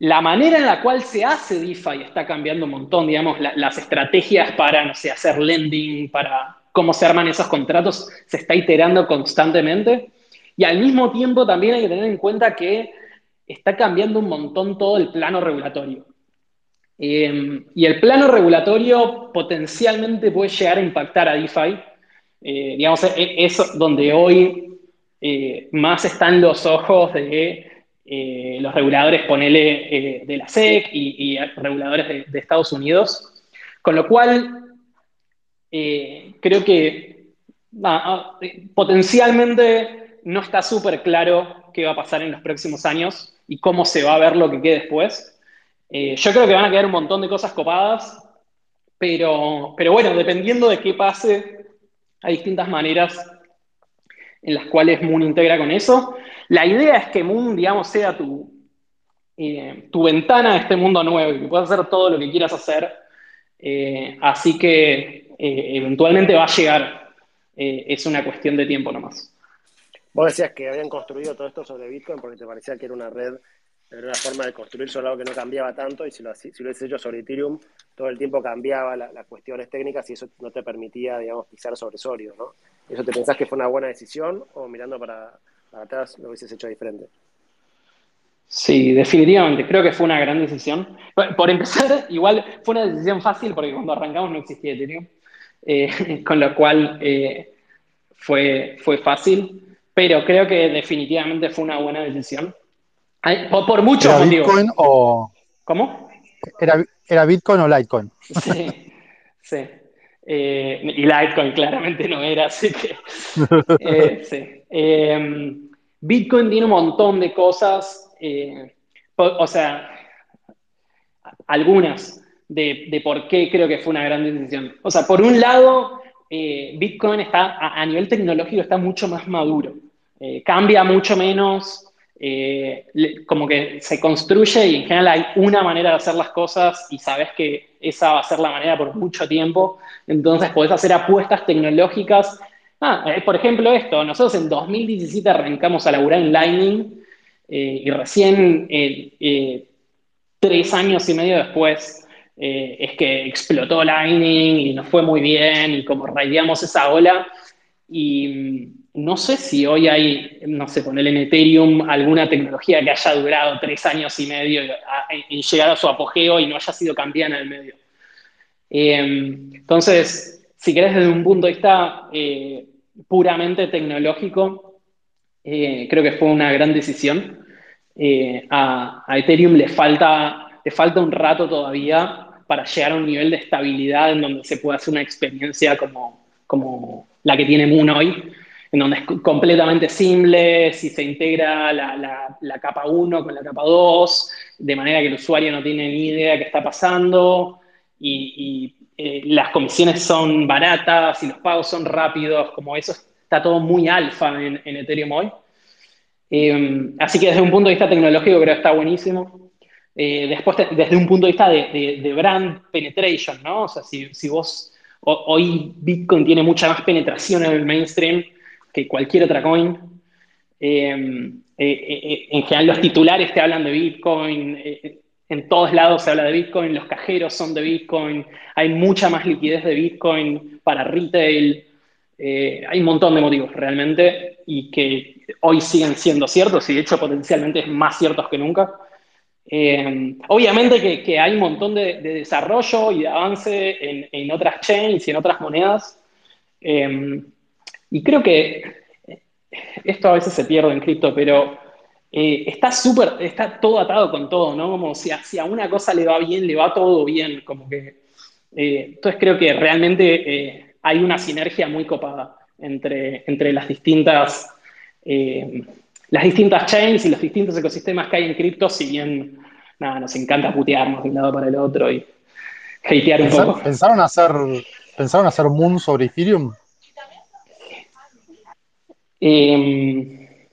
La manera en la cual se hace DeFi está cambiando un montón, digamos, las estrategias para, no sé, hacer lending, para cómo se arman esos contratos, se está iterando constantemente. Y al mismo tiempo también hay que tener en cuenta que está cambiando un montón todo el plano regulatorio. Em, y el plano regulatorio potencialmente puede llegar a impactar a DeFi. Eh, digamos, e, es donde hoy eh, más están los ojos de eh, los reguladores, ponele, de la SEC y, reguladores de, Estados Unidos. Con lo cual, creo que ah, potencialmente no está súper claro qué va a pasar en los próximos años y cómo se va a ver lo que quede después. Eh, yo creo que van a quedar un montón de cosas copadas, pero, pero bueno, dependiendo de qué pase, hay distintas maneras en las cuales Moon integra con eso. La idea es que Moon, digamos, sea tu, eh, tu ventana a este mundo nuevo y que puedas hacer todo lo que quieras hacer. Eh, así que eventualmente va a llegar. es una cuestión de tiempo nomás. Vos decías que habían construido todo esto sobre Bitcoin porque te parecía que era una red, era una forma de construir sobre algo que no cambiaba tanto y si lo, si lo hubiese hecho sobre Ethereum, todo el tiempo cambiaba las cuestiones técnicas y eso no te permitía, digamos, pisar sobre sólido, ¿no? ¿Eso te pensás que fue una buena decisión o mirando para, atrás lo hubieses hecho diferente? Sí, definitivamente, creo que fue una gran decisión. Por empezar, igual fue una decisión fácil porque cuando arrancamos no existía Ethereum, eh, con lo cual eh, fue, fue fácil pero creo que definitivamente fue una buena decisión. Por, muchos ¿Era motivos. Bitcoin o... ¿Cómo? ¿Era, Bitcoin o Litecoin? Sí, sí. Eh, y Litecoin claramente no era, así que... Sí. Bitcoin tiene un montón de cosas, o, sea, algunas de, de, por qué creo que fue una gran decisión. O sea, por un lado, Bitcoin está, a, nivel tecnológico está mucho más maduro. Eh, cambia mucho menos, eh, como que se construye y en general hay una manera de hacer las cosas y sabes que esa va a ser la manera por mucho tiempo, entonces podés hacer apuestas tecnológicas. Ah, eh, por ejemplo esto, nosotros en 2017 arrancamos a laburar en Lightning y recién tres años y medio después es que explotó Lightning y nos fue muy bien y como raideamos esa ola y no sé si hoy hay, no sé, ponerle en Ethereum alguna tecnología que haya durado tres años y medio y llegado a su apogeo y no haya sido cambiada en el medio. Em, entonces, si querés desde un punto de vista eh, puramente tecnológico, Eh, creo que fue una gran decisión. Eh, a, Ethereum le falta, le falta un rato todavía para llegar a un nivel de estabilidad en donde se pueda hacer una experiencia como, como la que tiene Moon hoy, en donde es completamente simple, si se integra la, capa 1 con la capa 2, de manera que el usuario no tiene ni idea de qué está pasando, y, eh, las comisiones son baratas y los pagos son rápidos, como eso está todo muy alfa en, Ethereum hoy. Em, así que desde un punto de vista tecnológico creo que está buenísimo. Eh, después, desde un punto de vista de, brand penetration, ¿no? O sea, si, si vos, hoy Bitcoin tiene mucha más penetración en el mainstream que cualquier otra coin. Em, eh, en general los titulares te hablan de Bitcoin, en todos lados se habla de Bitcoin, los cajeros son de Bitcoin, hay mucha más liquidez de Bitcoin para retail, eh, hay un montón de motivos realmente y que hoy siguen siendo ciertos y de hecho potencialmente más ciertos que nunca. Eh, obviamente que, hay un montón de, desarrollo y de avance en, otras chains y en otras monedas. Eh, y creo que esto a veces se pierde en cripto, pero eh, está súper, está todo atado con todo, ¿no? Como si a, a, una cosa le va bien, le va todo bien, como que... Eh, entonces creo que realmente eh, hay una sinergia muy copada entre, entre las distintas... las distintas chains y los distintos ecosistemas que hay en cripto, si bien nada, nos encanta putearnos de un lado para el otro y hatear un poco. ¿Pensaron hacer, ¿Pensaron hacer Moon sobre Ethereum? Eh,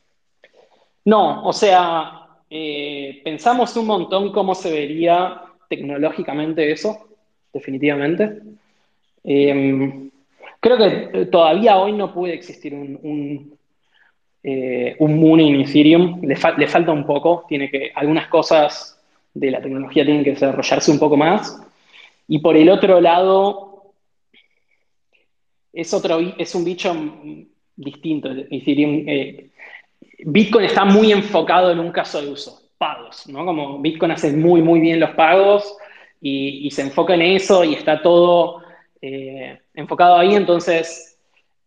no, o sea, eh, pensamos un montón cómo se vería tecnológicamente eso, definitivamente. Em, creo que todavía hoy no puede existir un, un, eh, Moon en Ethereum, le, falta un poco, tiene que, algunas cosas de la tecnología tienen que desarrollarse un poco más. Y por el otro lado, es, otro, es un bicho distinto. Ethereum eh, Bitcoin está muy enfocado en un caso de uso, pagos, ¿no? Como Bitcoin hace muy, muy bien los pagos y, se enfoca en eso y está todo eh, enfocado ahí, entonces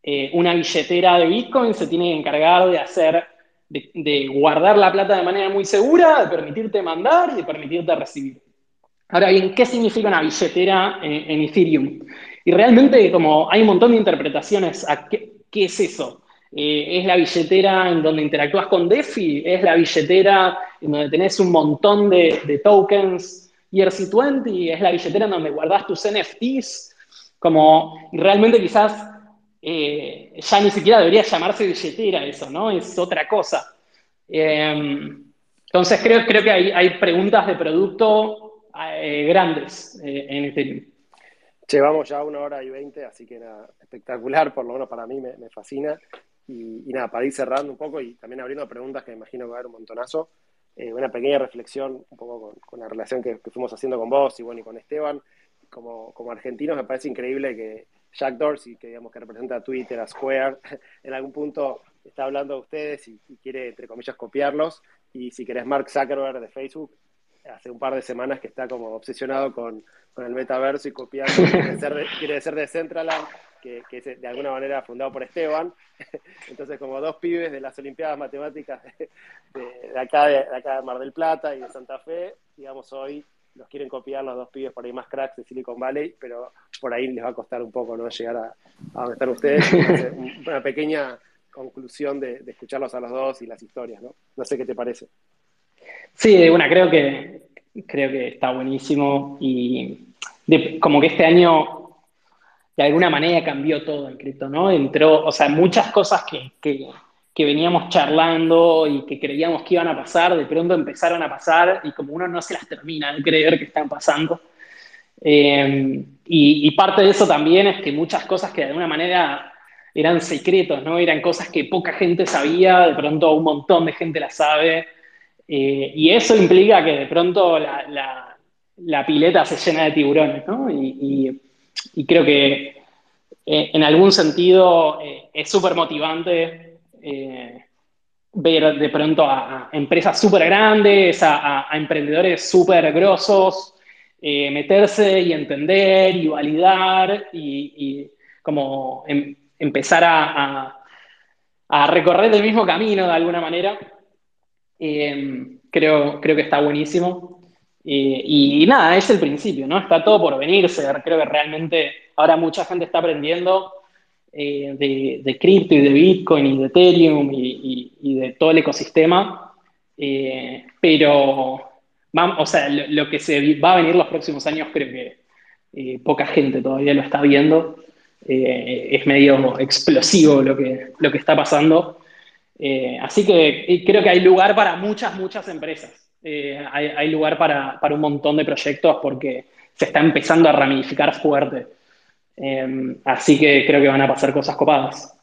eh, una billetera de Bitcoin se tiene que encargar de hacer, de, guardar la plata de manera muy segura, de permitirte mandar y de permitirte recibir. Ahora bien, ¿qué significa una billetera en, Ethereum? Y realmente como hay un montón de interpretaciones qué es eso. Eh, es la billetera en donde interactúas con DeFi, es la billetera en donde tenés un montón de, tokens ERC20, es la billetera en donde guardas tus NFTs, como realmente quizás eh, ya ni siquiera debería llamarse billetera eso, ¿no? Es otra cosa. Em, entonces creo, creo que hay, preguntas de producto eh, grandes en este Llevamos ya una hora y veinte, así que era espectacular, por lo menos para mí me fascina. Y, nada, para ir cerrando un poco y también abriendo preguntas que me imagino que va a haber un montonazo, eh, una pequeña reflexión un poco con, la relación que, fuimos haciendo con vos y bueno, y con Esteban. Como, como argentinos me parece increíble que Jack Dorsey, que digamos que representa a Twitter, a Square, en algún punto está hablando de ustedes y, quiere, entre comillas, copiarlos. Y si querés Mark Zuckerberg de Facebook, hace un par de semanas que está como obsesionado con, con el metaverso y copiando, quiere ser de, quiere ser de Centraland que, es de alguna manera fundado por Esteban. Entonces, como dos pibes de las Olimpiadas Matemáticas de, acá, de, acá de Mar del Plata y de Santa Fe, digamos, hoy los quieren copiar los dos pibes por ahí más cracks de Silicon Valley, pero por ahí les va a costar un poco no llegar a, a donde están ustedes. una pequeña conclusión de, escucharlos a los dos y las historias, ¿no? No sé qué te parece. Sí, bueno, creo que creo que está buenísimo y como que este año de alguna manera cambió todo en cripto, ¿no? Entró, o sea, muchas cosas que, que, veníamos charlando y que creíamos que iban a pasar, de pronto empezaron a pasar y como uno no se las termina de creer que están pasando. Eh, y, parte de eso también es que muchas cosas que de alguna manera eran secretos, ¿no? Eran cosas que poca gente sabía, de pronto un montón de gente las sabe. Eh, y eso implica que de pronto la, la, pileta se llena de tiburones, ¿no? y y creo que eh, en algún sentido es súper motivante eh, ver de pronto a, empresas súper grandes, a, emprendedores súper grosos, meterse y entender y validar y, como em, empezar a, recorrer el mismo camino de alguna manera. Em, creo, creo que está buenísimo. y nada, es el principio, ¿no? Está todo por venirse. Creo que realmente ahora mucha gente está aprendiendo eh, de, cripto y de Bitcoin y de Ethereum y, de todo el ecosistema. Eh, pero, vamos, o sea, lo, que se va a venir los próximos años creo que eh, poca gente todavía lo está viendo. es medio explosivo lo que, lo que está pasando. así que creo que hay lugar para muchas, muchas empresas. hay, lugar para, para un montón de proyectos porque se está empezando a ramificar fuerte. Em, así que creo que van a pasar cosas copadas.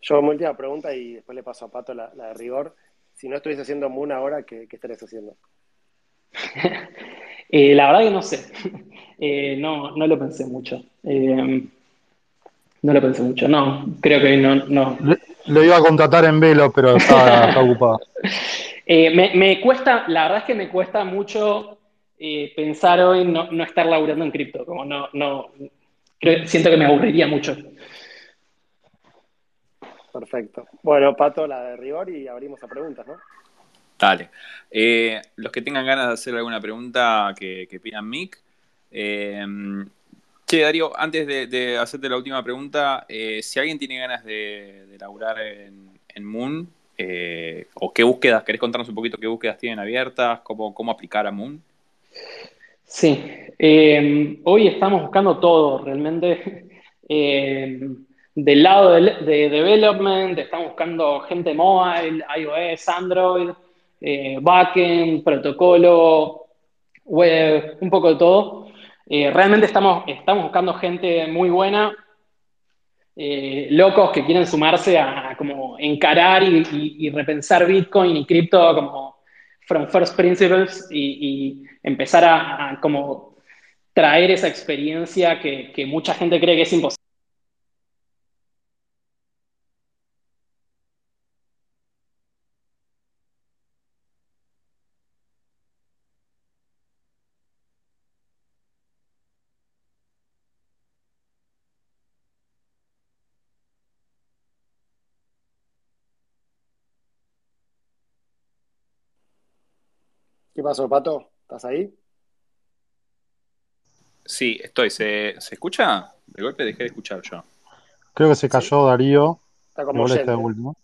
Yo, mi última pregunta y después le paso a Pato la, de rigor. Si no estuviese haciendo Moon ahora, ¿qué, estarías haciendo? Eh, la verdad que no sé. Eh, no, no lo pensé mucho. Em, no lo pensé mucho. No, creo que no. no. Lo iba a contratar en velo, pero está, ocupado. Eh, me, me, cuesta, la verdad es que me cuesta mucho pensar hoy no, no, estar laburando en cripto. Como no, no, siento que me aburriría mucho. Perfecto. Bueno, Pato, la de rigor y abrimos a preguntas, ¿no? Dale. Eh, los que tengan ganas de hacer alguna pregunta que, pidan Mick. Eh, che, Darío, antes de, hacerte la última pregunta, eh, si alguien tiene ganas de, de laburar en, Moon, o qué búsquedas, ¿querés contarnos un poquito qué búsquedas tienen abiertas? ¿Cómo, cómo aplicar a Moon? Sí, eh, hoy estamos buscando todo realmente. Eh, del lado de, development, estamos buscando gente mobile, iOS, Android, eh, backend, protocolo, web, un poco de todo. realmente estamos, estamos buscando gente muy buena, locos que quieren sumarse a, como encarar y repensar Bitcoin y cripto como from first principles y, empezar a, como traer esa experiencia que, que mucha gente cree que es imposible. Pasó, Pato? ¿Estás ahí? Sí, estoy. ¿Se, escucha? De golpe dejé de escuchar yo. Creo que se cayó Darío. Está como está último.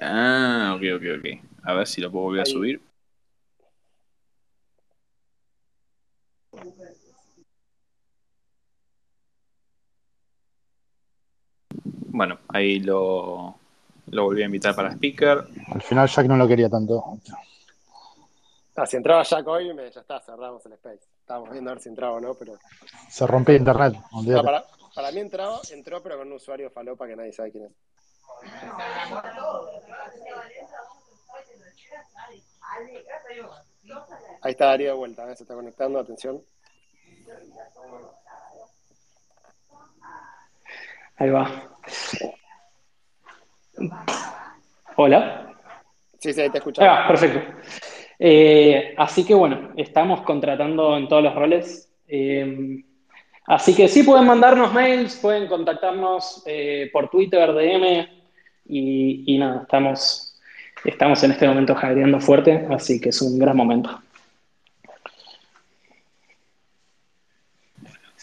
Ah, ok, ok, ok. A ver si lo puedo volver a subir. Bueno, ahí lo, lo volví a invitar para speaker. Al final Jack no lo quería tanto. Ah, si entraba Jack hoy, ya está, cerramos el space. Estábamos viendo a ver si entraba o no, pero. Se rompe internet. para, mí entró, entró, pero con un usuario falopa que nadie sabe quién es. Ahí está Darío de vuelta, ¿eh? se está conectando, atención. Ahí va. Hola. Sí, sí, ahí te escuchamos. Ah, perfecto. Eh, así que bueno, estamos contratando en todos los roles. Eh, así que sí pueden mandarnos mails, pueden contactarnos eh, por Twitter, DM y, nada, estamos, estamos en este momento jadeando fuerte, así que es un gran momento.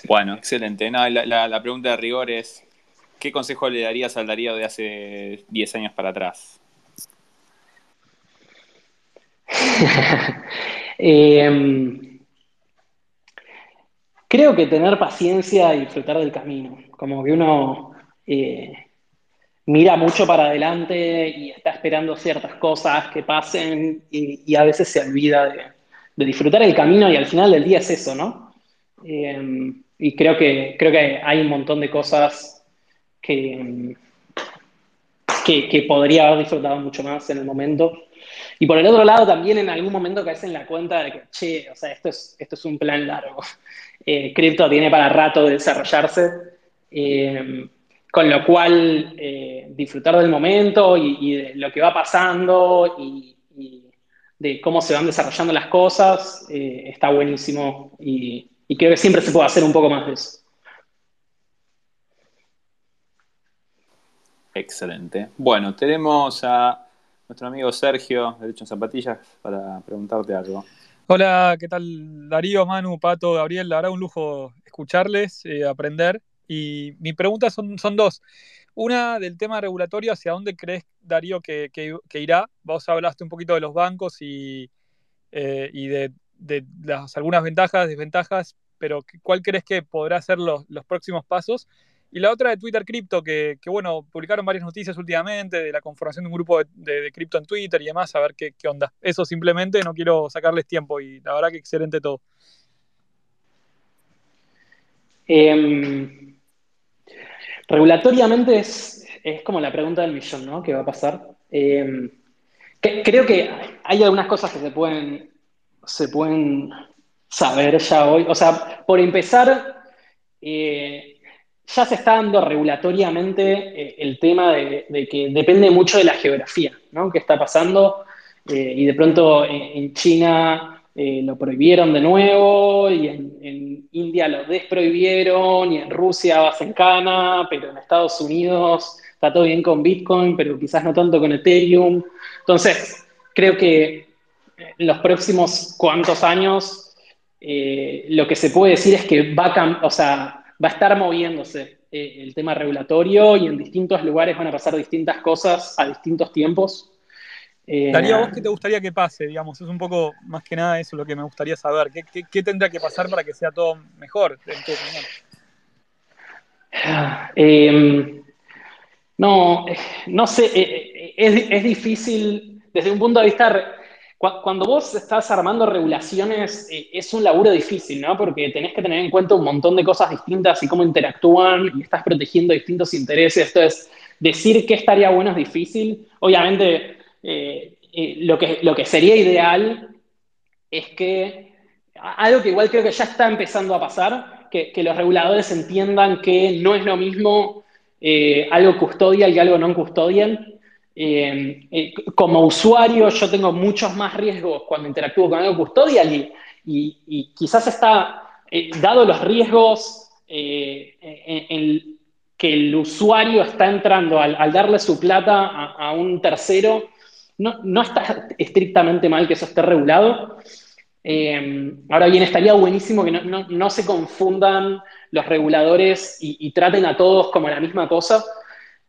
Bueno, excelente. la, la pregunta de rigor es, ¿qué consejo le darías al Darío de hace 10 años para atrás? Em, creo que tener paciencia y disfrutar del camino. Como que uno eh, mira mucho para adelante y está esperando ciertas cosas que pasen y, a veces se olvida de, disfrutar el camino y al final del día es eso, ¿no? Em, y creo que, creo que hay un montón de cosas que, que, que podría haber disfrutado mucho más en el momento y por el otro lado, también en algún momento caes en la cuenta de que, che, o sea, esto es, esto es un plan largo. Eh, Crypto tiene para rato de desarrollarse, eh, con lo cual eh, disfrutar del momento y, de lo que va pasando y, de cómo se van desarrollando las cosas está buenísimo y creo que siempre se puede hacer un poco más de eso. Excelente. Bueno, tenemos a nuestro amigo Sergio, de Derecho en Zapatillas, para preguntarte algo. Hola, ¿qué tal Darío, Manu, Pato, Gabriel? La verdad un lujo escucharles, eh, aprender. Y mi pregunta son, son dos. Una del tema regulatorio, ¿hacia dónde crees, Darío, que, irá? Vos hablaste un poquito de los bancos y, eh, y de, las, algunas ventajas, desventajas, pero ¿cuál crees que podrá ser los próximos pasos? Y la otra de Twitter Crypto, que, bueno, publicaron varias noticias últimamente de la conformación de un grupo de, cripto en Twitter y demás, a ver qué, onda. Eso simplemente, no quiero sacarles tiempo y la verdad que excelente todo. Em, regulatoriamente es, como la pregunta del millón, ¿no? ¿Qué va a pasar? Em, creo que hay algunas cosas que se pueden, se pueden saber ya hoy. O sea, por empezar, eh, ya se está dando regulatoriamente eh, el tema de, que depende mucho de la geografía, ¿no? ¿Qué está pasando? Eh, y de pronto en, China eh, lo prohibieron de nuevo, y en, India lo desprohibieron, y en Rusia vas en cana, pero en Estados Unidos está todo bien con Bitcoin, pero quizás no tanto con Ethereum. Entonces, creo que en los próximos cuantos años lo que se puede decir es que va a, o sea, va a estar moviéndose eh, el tema regulatorio y en distintos lugares van a pasar distintas cosas a distintos tiempos. Eh, Darío, ¿vos qué te gustaría que pase? Digamos, es un poco más que nada eso lo que me gustaría saber. ¿Qué, tendría que pasar para que sea todo mejor, en tu opinión? Em, no, no sé, eh, es, es, difícil desde un punto de vista cuando vos estás armando regulaciones, eh, es un laburo difícil, ¿no? Porque tenés que tener en cuenta un montón de cosas distintas y cómo interactúan y estás protegiendo distintos intereses. Entonces, decir qué estaría bueno es difícil. Obviamente, eh, eh, lo, que, lo que sería ideal es que, algo que igual creo que ya está empezando a pasar, que, que los reguladores entiendan que no es lo mismo algo custodial que algo no custodial eh, eh, como usuario yo tengo muchos más riesgos cuando interactúo con algo custodial y, quizás está, eh, dado los riesgos que el usuario está entrando al, darle su plata a, un tercero, no, está estrictamente mal que eso esté regulado. ahora bien, estaría buenísimo que no, se confundan los reguladores y traten a todos como la misma cosa.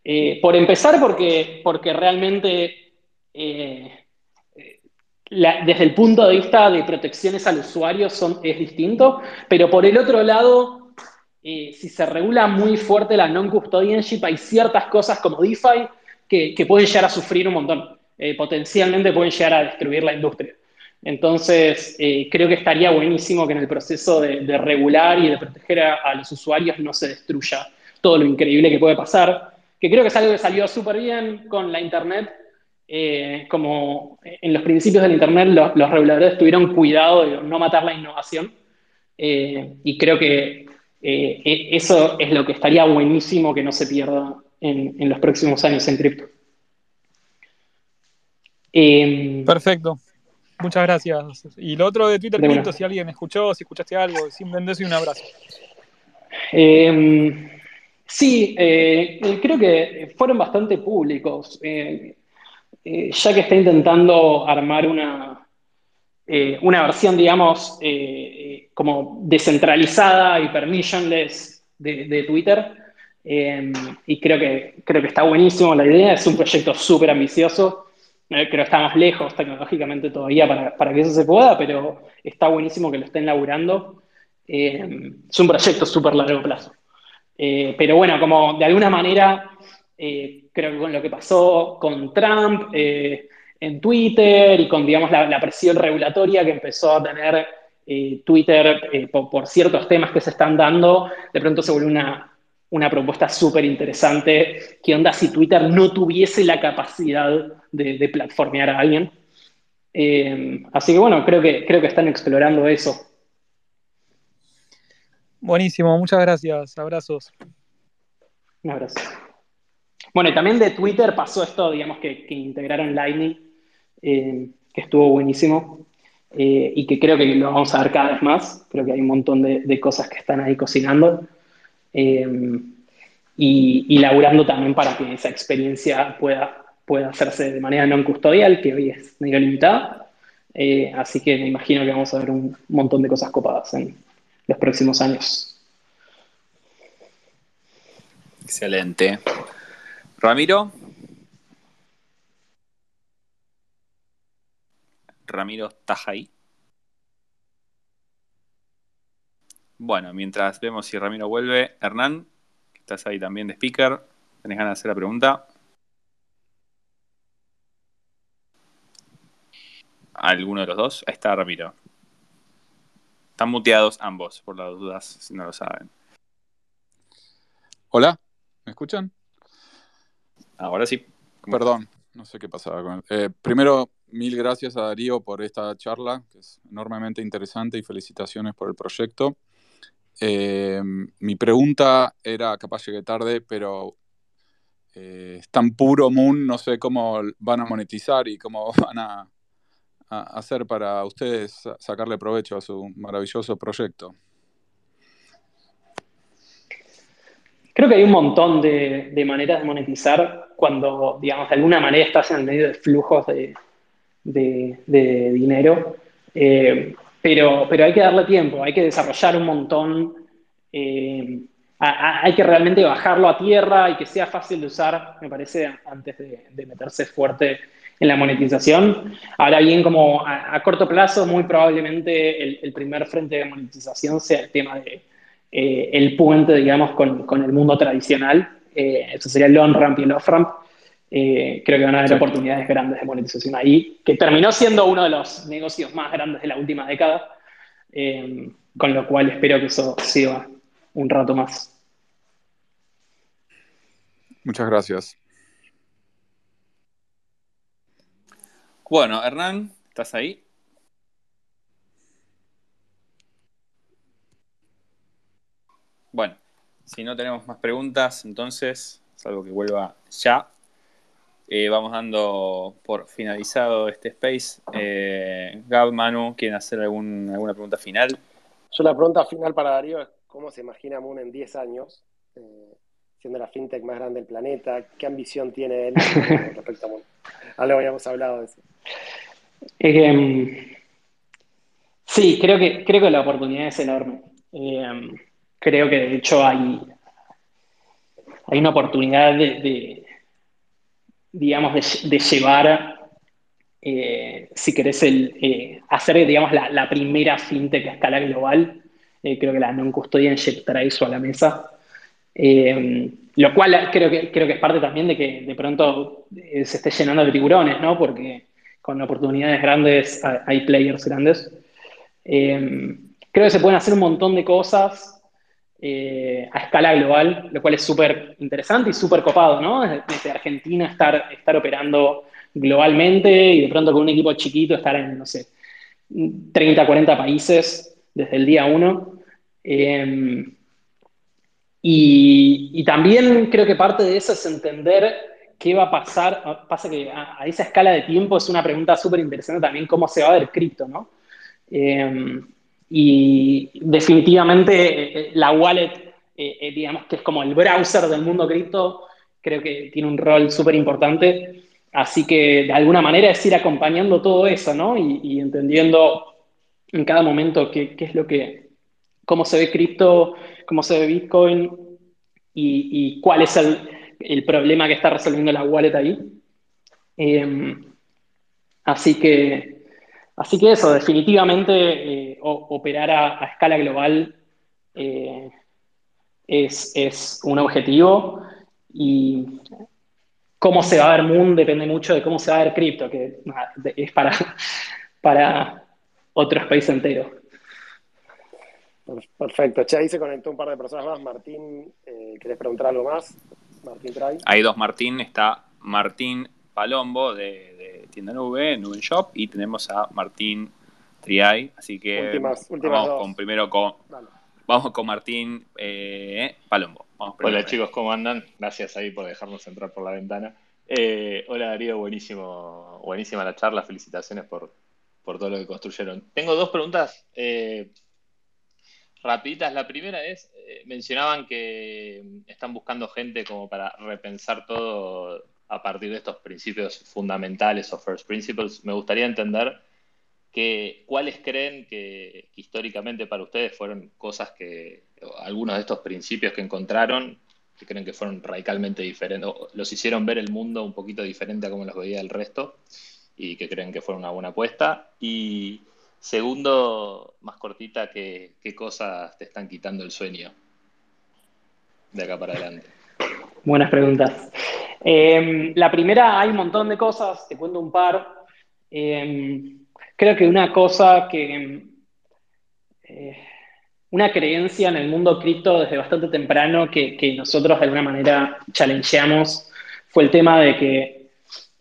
Eh, por empezar, porque, porque realmente eh, desde el punto de vista de protecciones al usuario son, es distinto, pero por el otro lado, eh, si se regula muy fuerte la non-custodianship, hay ciertas cosas como DeFi que, pueden llegar a sufrir un montón, potencialmente pueden llegar a destruir la industria. Entonces, creo que estaría buenísimo que en el proceso de, regular y de proteger a los usuarios no se destruya todo lo increíble que puede pasar que creo que es algo que salió súper bien con la Internet. Eh, como en los principios del Internet los, reguladores tuvieron cuidado de no matar la innovación. Eh, y creo que eh, e, eso es lo que estaría buenísimo que no se pierda en, los próximos años en cripto. Em, Perfecto. Muchas gracias. Y lo otro de Twitter si alguien escuchó, si escuchaste algo, simplemente un abrazo. Eh, Sí, eh, creo que fueron bastante públicos. Eh, eh, ya que está intentando armar una, una versión, digamos, como descentralizada y permissionless de, Twitter. y creo que, creo que está buenísimo la idea. Es un proyecto súper ambicioso. creo que estamos lejos tecnológicamente todavía para, para, que eso se pueda, pero está buenísimo que lo estén laburando. es un proyecto súper largo plazo. Eh, pero bueno, como de alguna manera, eh, creo que con lo que pasó con Trump eh, en Twitter y con, digamos, la, presión regulatoria que empezó a tener Twitter por, ciertos temas que se están dando, de pronto se volvió una, una propuesta súper interesante. ¿Qué onda si Twitter no tuviese la capacidad de, de platformear a alguien? así que bueno, creo que, creo que están explorando eso. Buenísimo, muchas gracias. Abrazos. Un abrazo. Bueno, y también de Twitter pasó esto, digamos, que, integraron Lightning, eh, que estuvo buenísimo eh, y que creo que lo vamos a ver cada vez más. Creo que hay un montón de, cosas que están ahí cocinando. Eh, y, laburando también para que esa experiencia pueda, pueda hacerse de manera no custodial, que hoy es medio limitada. Así que me imagino que vamos a ver un montón de cosas copadas en los próximos años. Excelente. Ramiro. Ramiro, ¿estás ahí? Bueno, mientras vemos si Ramiro vuelve, Hernán, que estás ahí también de speaker, ¿tenés ganas de hacer la pregunta? ¿Alguno de los dos? Ahí está Ramiro. Están muteados ambos, por las dudas, si no lo saben. Hola, ¿me escuchan? Ahora sí. Perdón, no sé qué pasaba con él. Eh, primero, mil gracias a Darío por esta charla, que es enormemente interesante, y felicitaciones por el proyecto. Eh, mi pregunta era, capaz llegué tarde, pero eh, es tan puro Moon, no sé cómo van a monetizar y cómo van a, hacer para ustedes sacarle provecho a su maravilloso proyecto. Creo que hay un montón de, maneras de monetizar cuando, digamos, de alguna manera estás en medio de flujos de, dinero. Eh, pero, pero hay que darle tiempo, hay que desarrollar un montón, eh, hay que realmente bajarlo a tierra y que sea fácil de usar, me parece, antes de, meterse fuerte en la monetización. Ahora bien, como a, corto plazo, muy probablemente el, primer frente de monetización sea el tema de eh, el puente, digamos, con, con, el mundo tradicional. Eh, eso sería el on-ramp y el off-ramp. Eh, creo que van a haber oportunidades grandes de monetización ahí, que terminó siendo uno de los negocios más grandes de la última década, eh, con lo cual espero que eso siga un rato más. Muchas gracias. Bueno, Hernán, ¿estás ahí? Bueno, si no tenemos más preguntas, entonces, salvo que vuelva ya, eh, vamos dando por finalizado este space. Eh, Gab, Manu, ¿quieren hacer alguna pregunta final? Yo la pregunta final para Darío es cómo se imagina Moon en 10 años, eh, siendo la fintech más grande del planeta, qué ambición tiene él respecto a Moon. Algo habíamos hablado de eso. Em, sí, creo que, creo que la oportunidad es enorme. Em, creo que de hecho hay, hay una oportunidad de digamos, de, llevar, eh, si querés, el, eh, hacer, digamos, la, primera fintech a escala global. Eh, creo que la non custodia trae eso a la mesa. Lo cual creo que, creo que es parte también de que de pronto se esté llenando de tiburones, ¿no? Porque con oportunidades grandes hay players grandes. creo que se pueden hacer un montón de cosas eh, a escala global, lo cual es súper interesante y súper copado, ¿no? Desde Argentina estar, estar operando globalmente y de pronto con un equipo chiquito estar en, no sé, 30, 40 países desde el día uno. Y, también creo que parte de eso es entender qué va a pasar. Pasa que a, esa escala de tiempo es una pregunta súper interesante también cómo se va a ver cripto, ¿no? Em, y definitivamente eh, eh, la wallet, eh, digamos que es como el browser del mundo cripto, creo que tiene un rol súper importante. Así que de alguna manera es ir acompañando todo eso, ¿no? Y, entendiendo en cada momento qué, es lo que, cómo se ve cripto, cómo se ve Bitcoin y, cuál es el, problema que está resolviendo la wallet ahí. Em, así que Así que eso, definitivamente eh, operar a, escala global eh, es, un objetivo y cómo se va a ver Moon depende mucho de cómo se va a ver cripto, que es para, para otro space entero. Perfecto. Che, ahí se conectó un par de personas más. Martín, eh, ¿querés preguntar algo más? Martín Tray. Hay dos Martín. Está Martín Palombo de, Tienda Nube, Nube Shop, y tenemos a Martín Triay, así que vamos con primero con vamos con Martín eh, Palombo. hola chicos, ¿cómo andan? Gracias ahí por dejarnos entrar por la ventana. Eh, hola Darío, buenísimo, buenísima la charla, felicitaciones por, por todo lo que construyeron. Tengo dos preguntas eh, rapiditas. La primera es, eh, mencionaban que están buscando gente como para repensar todo a partir de estos principios fundamentales o first principles. Me gustaría entender que, cuáles creen que, históricamente para ustedes fueron cosas que, algunos de estos principios que encontraron, que creen que fueron radicalmente diferentes, o los hicieron ver el mundo un poquito diferente a como los veía el resto, y que creen que fueron una buena apuesta. Y segundo, más cortita, ¿qué, qué cosas te están quitando el sueño de acá para adelante? Buenas preguntas. Em, la primera, hay un montón de cosas, te cuento un par. Em, creo que una cosa que, eh, una creencia en el mundo cripto desde bastante temprano que, nosotros de alguna manera challengeamos fue el tema de que,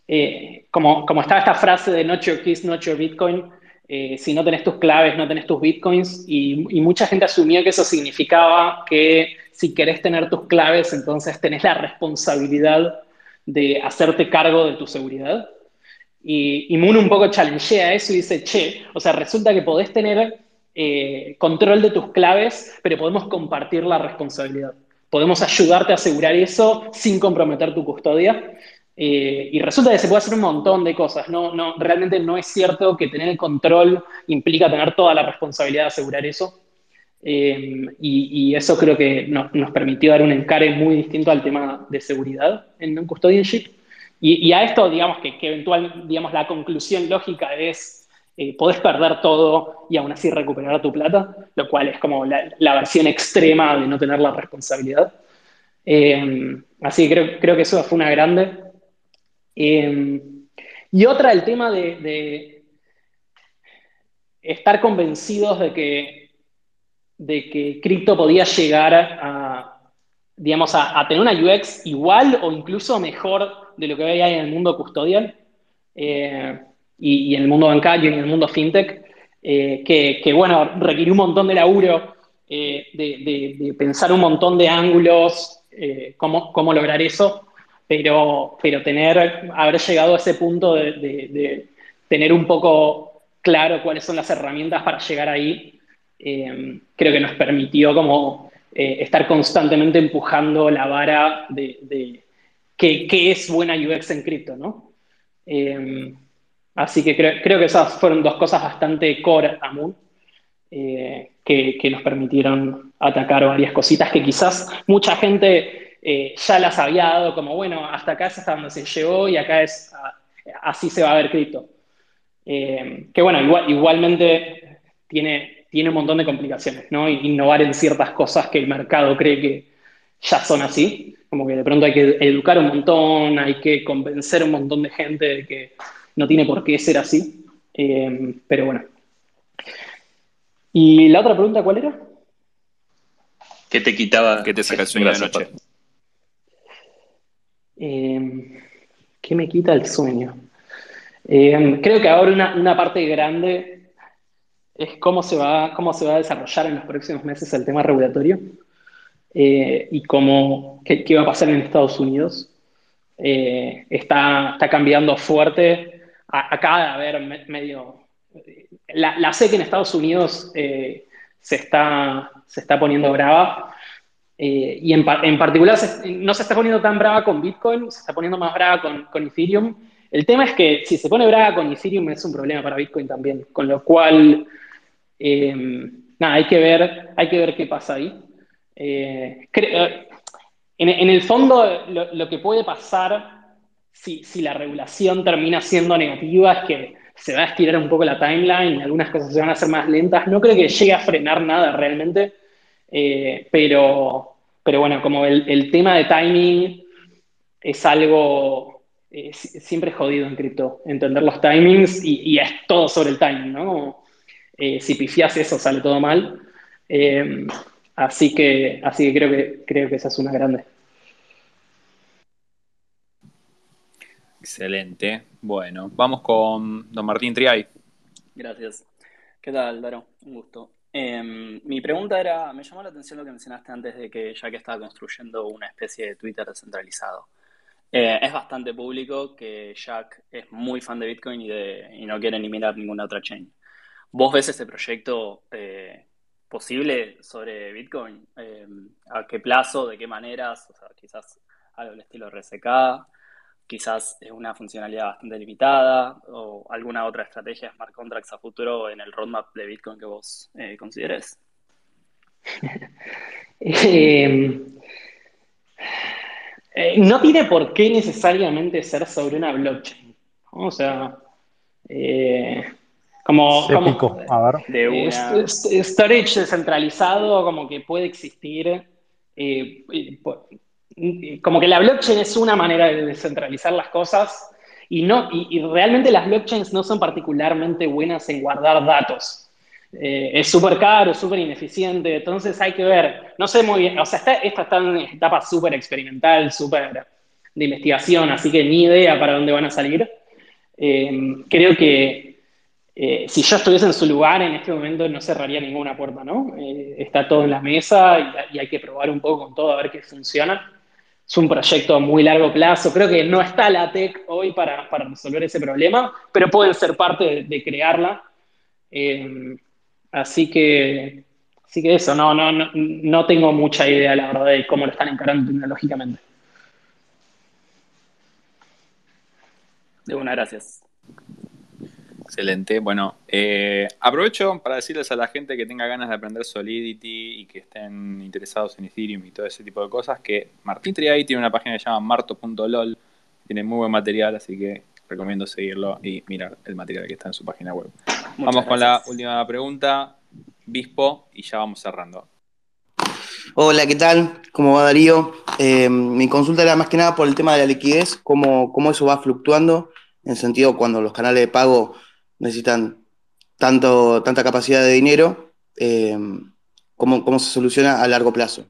eh, como, como estaba esta frase de not your keys, not your Bitcoin, eh, si no tenés tus claves, no tenés tus Bitcoins, y, y mucha gente asumió que eso significaba que si querés tener tus claves, entonces tenés la responsabilidad de hacerte cargo de tu seguridad. Y, y Moon un poco challengea eso y dice, che, o sea, resulta que podés tener eh, control de tus claves, pero podemos compartir la responsabilidad. Podemos ayudarte a asegurar eso sin comprometer tu custodia. Eh, y resulta que se puede hacer un montón de cosas. No, no, realmente no es cierto que tener el control implica tener toda la responsabilidad de asegurar eso. Eh, y, eso creo que nos permitió dar un encare muy distinto al tema de seguridad en un custodianship. Y, y a esto, digamos, que, que eventual, digamos, la conclusión lógica es, eh, podés perder todo y aún así recuperar tu plata, lo cual es como la, la versión extrema de no tener la responsabilidad. Eh, así que creo, creo, que eso fue una grande. Y otra, el tema de, de estar convencidos de que de que cripto podía llegar a, digamos, a, tener una UX igual o incluso mejor de lo que hay en el mundo custodial eh, y, en el mundo bancario y en el mundo fintech, eh, que, bueno, requirió un montón de laburo, eh, de, pensar un montón de ángulos, cómo, cómo, lograr eso, pero, pero tener, haber llegado a ese punto de tener un poco claro cuáles son las herramientas para llegar ahí, eh, creo que nos permitió como eh, estar constantemente empujando la vara de, qué, es buena UX en cripto, ¿no? Eh, así que creo, que esas fueron dos cosas bastante core a Moon, que, nos permitieron atacar varias cositas que quizás mucha gente ya las había dado como, bueno, hasta acá es hasta donde se llegó y acá es, así se va a ver cripto. que bueno, igual, igualmente tiene, tiene un montón de complicaciones, ¿no? Innovar en ciertas cosas que el mercado cree que ya son así, como que de pronto hay que educar un montón, hay que convencer a un montón de gente de que no tiene por qué ser así, eh, pero bueno. ¿Y la otra pregunta cuál era? ¿Qué te quitaba, qué te saca el sueño de noche? Eh, ¿Qué me quita el sueño? Eh, creo que ahora una, una parte grande es cómo se va, cómo se va a desarrollar en los próximos meses el tema regulatorio eh, y cómo, qué, va a pasar en Estados Unidos. Eh, está, está cambiando fuerte. acaba de haber medio... La, la sé que en Estados Unidos eh, se, está, se está poniendo brava. Y en, en particular no se está poniendo tan brava con Bitcoin, se está poniendo más brava con, con Ethereum. El tema es que si se pone brava con Ethereum es un problema para Bitcoin también, con lo cual eh, nada, hay que, ver, hay que ver qué pasa ahí. Eh, eh, en, el fondo, lo, que puede pasar si, la regulación termina siendo negativa es que se va a estirar un poco la timeline, algunas cosas se van a hacer más lentas. No creo que llegue a frenar nada realmente, pero, pero bueno, como el, tema de timing es algo siempre jodido en cripto, entender los timings y, y, es todo sobre el timing, ¿no? Eh, si pifias eso sale todo mal. Eh, así que, así que creo que creo que esa es una grande. Excelente. Bueno, vamos con don Martín Triay. Gracias. ¿Qué tal, Daro? Un gusto. Em, mi pregunta era, me llamó la atención lo que mencionaste antes de que que estaba construyendo una especie de Twitter descentralizado. Eh, es bastante público que Jack es muy fan de Bitcoin y, de, y no quiere ni mirar ninguna otra chain. ¿Vos ves este proyecto eh, posible sobre Bitcoin. ¿A qué plazo? ¿De qué maneras? O sea, quizás algo del estilo RSK, quizás es una funcionalidad bastante limitada o alguna otra estrategia de smart contracts a futuro en el roadmap de Bitcoin que vos eh, consideres? Em, eh, no tiene por qué necesariamente ser sobre una blockchain. O sea, eh, como, a ver. storage descentralizado como que puede existir como que la blockchain es una manera de descentralizar las cosas y, no, y, realmente las blockchains no son particularmente buenas en guardar datos. Eh, es súper caro, súper ineficiente, entonces hay que ver, no sé muy bien, o sea, está, esta está en etapa súper experimental, súper de investigación, así que ni idea para dónde van a salir. Eh, creo que eh, si yo estuviese en su lugar en este momento no cerraría ninguna puerta, ¿no? está todo en la mesa y, y, hay que probar un poco con todo a ver qué funciona es un proyecto a muy largo plazo. Creo que no está la tech hoy para, resolver ese problema, pero pueden ser parte de, crearla. Eh, así que, así que eso, no, no, no, tengo mucha idea, la verdad, de cómo lo están encarando tecnológicamente. De una, gracias. Excelente. Bueno, eh, aprovecho para decirles a la gente que tenga ganas de aprender Solidity y que estén interesados en Ethereum y todo ese tipo de cosas, que Martín Triay tiene una página que se llama marto.lol, tiene muy buen material, así que recomiendo seguirlo y mirar el material que está en su página web. vamos con la última pregunta, Bispo, y ya vamos cerrando. Hola, ¿qué tal? ¿Cómo va Darío? Eh, mi consulta era más que nada por el tema de la liquidez, cómo, cómo eso va fluctuando, en sentido cuando los canales de pago necesitan tanto, tanta capacidad de dinero, eh, ¿cómo, se soluciona a largo plazo?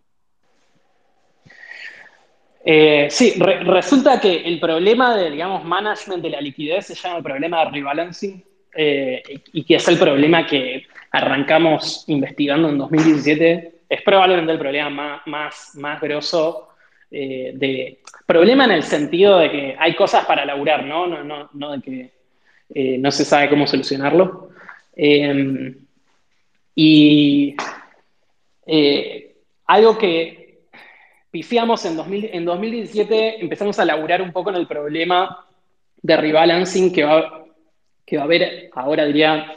Eh, sí, resulta que el problema de, digamos, management de la liquidez se llama el problema de rebalancing eh, y que es el problema que arrancamos investigando en 2017. Es probablemente el problema más, más, más grosso de problema en el sentido de que hay cosas para laburar, ¿no? No, no, no de que eh, no se sabe cómo solucionarlo. Em, y eh, algo que pifiamos en, en 2017, empezamos a laburar un poco en el problema de rebalancing que va, que va a haber ahora, diría,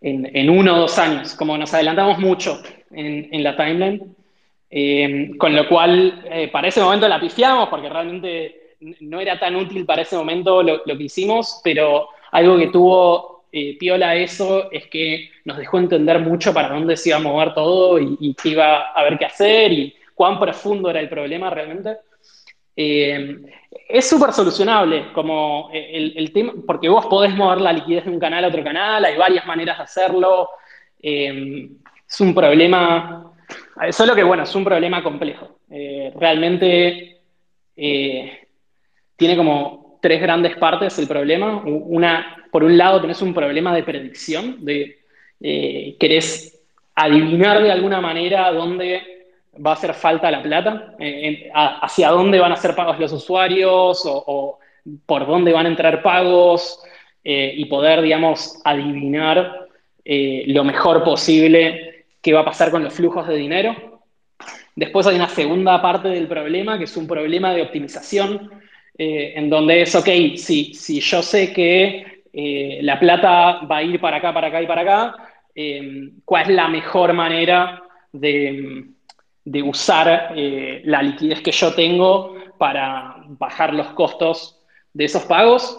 en, uno o dos años, como nos adelantamos mucho en, la timeline. Em, con lo cual, eh, para ese momento la pifiamos porque realmente no era tan útil para ese momento lo, lo que hicimos, pero algo que tuvo eh, Piola eso es que nos dejó entender mucho para dónde se iba a mover todo y, qué iba a haber que hacer y cuán profundo era el problema realmente. Eh, es súper solucionable, como eh, el, tema, porque vos podés mover la liquidez de un canal a otro canal, hay varias maneras de hacerlo. es un problema, solo que bueno, es un problema complejo. realmente tiene como tres grandes partes el problema. Una, por un lado, tenés un problema de predicción, de eh, querés adivinar de alguna manera dónde va a hacer falta la plata, eh, hacia dónde van a ser pagos los usuarios o, por dónde van a entrar pagos eh, y poder, digamos, adivinar lo mejor posible qué va a pasar con los flujos de dinero. Después hay una segunda parte del problema, que es un problema de optimización eh, en donde es, ok, si, si yo sé que eh, la plata va a ir para acá, para acá y para acá, em, ¿cuál es la mejor manera de, de usar eh, la liquidez que yo tengo para bajar los costos de esos pagos?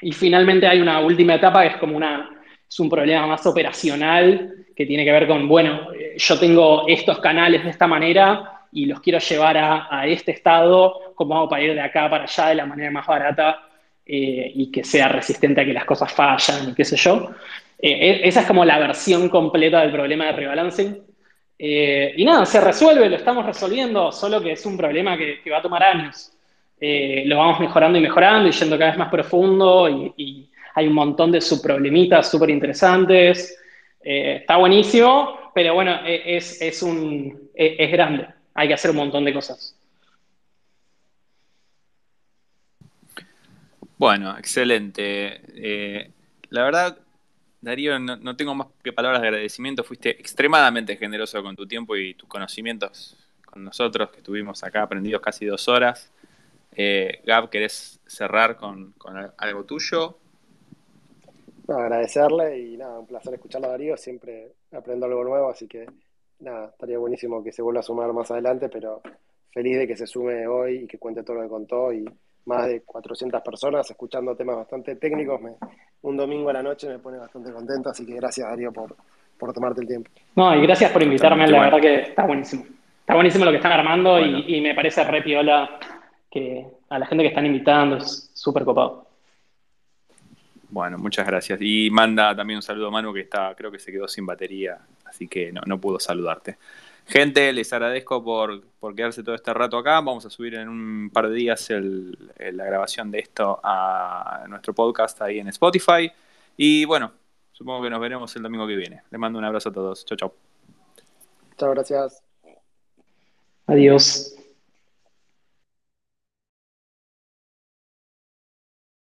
Y finalmente hay una última etapa que es como una, es un problema más operacional que tiene que ver con, bueno, yo tengo estos canales de esta manera, y los quiero llevar a, este estado, cómo hago para ir de acá para allá de la manera más barata eh, y que sea resistente a que las cosas fallan y qué sé yo. Eh, e, esa es como la versión completa del problema de rebalancing. Eh, y nada, se resuelve, lo estamos resolviendo, solo que es un problema que, va a tomar años. lo vamos mejorando y mejorando y yendo cada vez más profundo y, hay un montón de subproblemitas súper interesantes. está buenísimo, pero bueno, e, es, es, un, e, es grande hay que hacer un montón de cosas. Bueno, excelente. Eh, la verdad, Darío, no, tengo más que palabras de agradecimiento. Fuiste extremadamente generoso con tu tiempo y tus conocimientos con nosotros, que estuvimos acá aprendidos casi dos horas. Eh, Gab, ¿querés cerrar con, algo tuyo? agradecerle y nada, un placer escucharlo a Darío. Siempre aprendo algo nuevo, así que nada, estaría buenísimo que se vuelva a sumar más adelante, pero feliz de que se sume hoy y que cuente todo lo que contó y más de 400 personas escuchando temas bastante técnicos. un domingo a la noche me pone bastante contento, así que gracias Darío por, tomarte el tiempo. No, y gracias por invitarme, la verdad que está buenísimo. Está buenísimo lo que están armando y, me parece re piola que a la gente que están invitando es súper copado. Bueno, muchas gracias. Y manda también un saludo a Manu que está, creo que se quedó sin batería, así que no, no pudo saludarte. Gente, les agradezco por, quedarse todo este rato acá. Vamos a subir en un par de días la grabación de esto a nuestro podcast ahí en Spotify. Y bueno, supongo que nos veremos el domingo que viene. Les mando un abrazo a todos. Chau, chau. Chao, gracias. Adiós.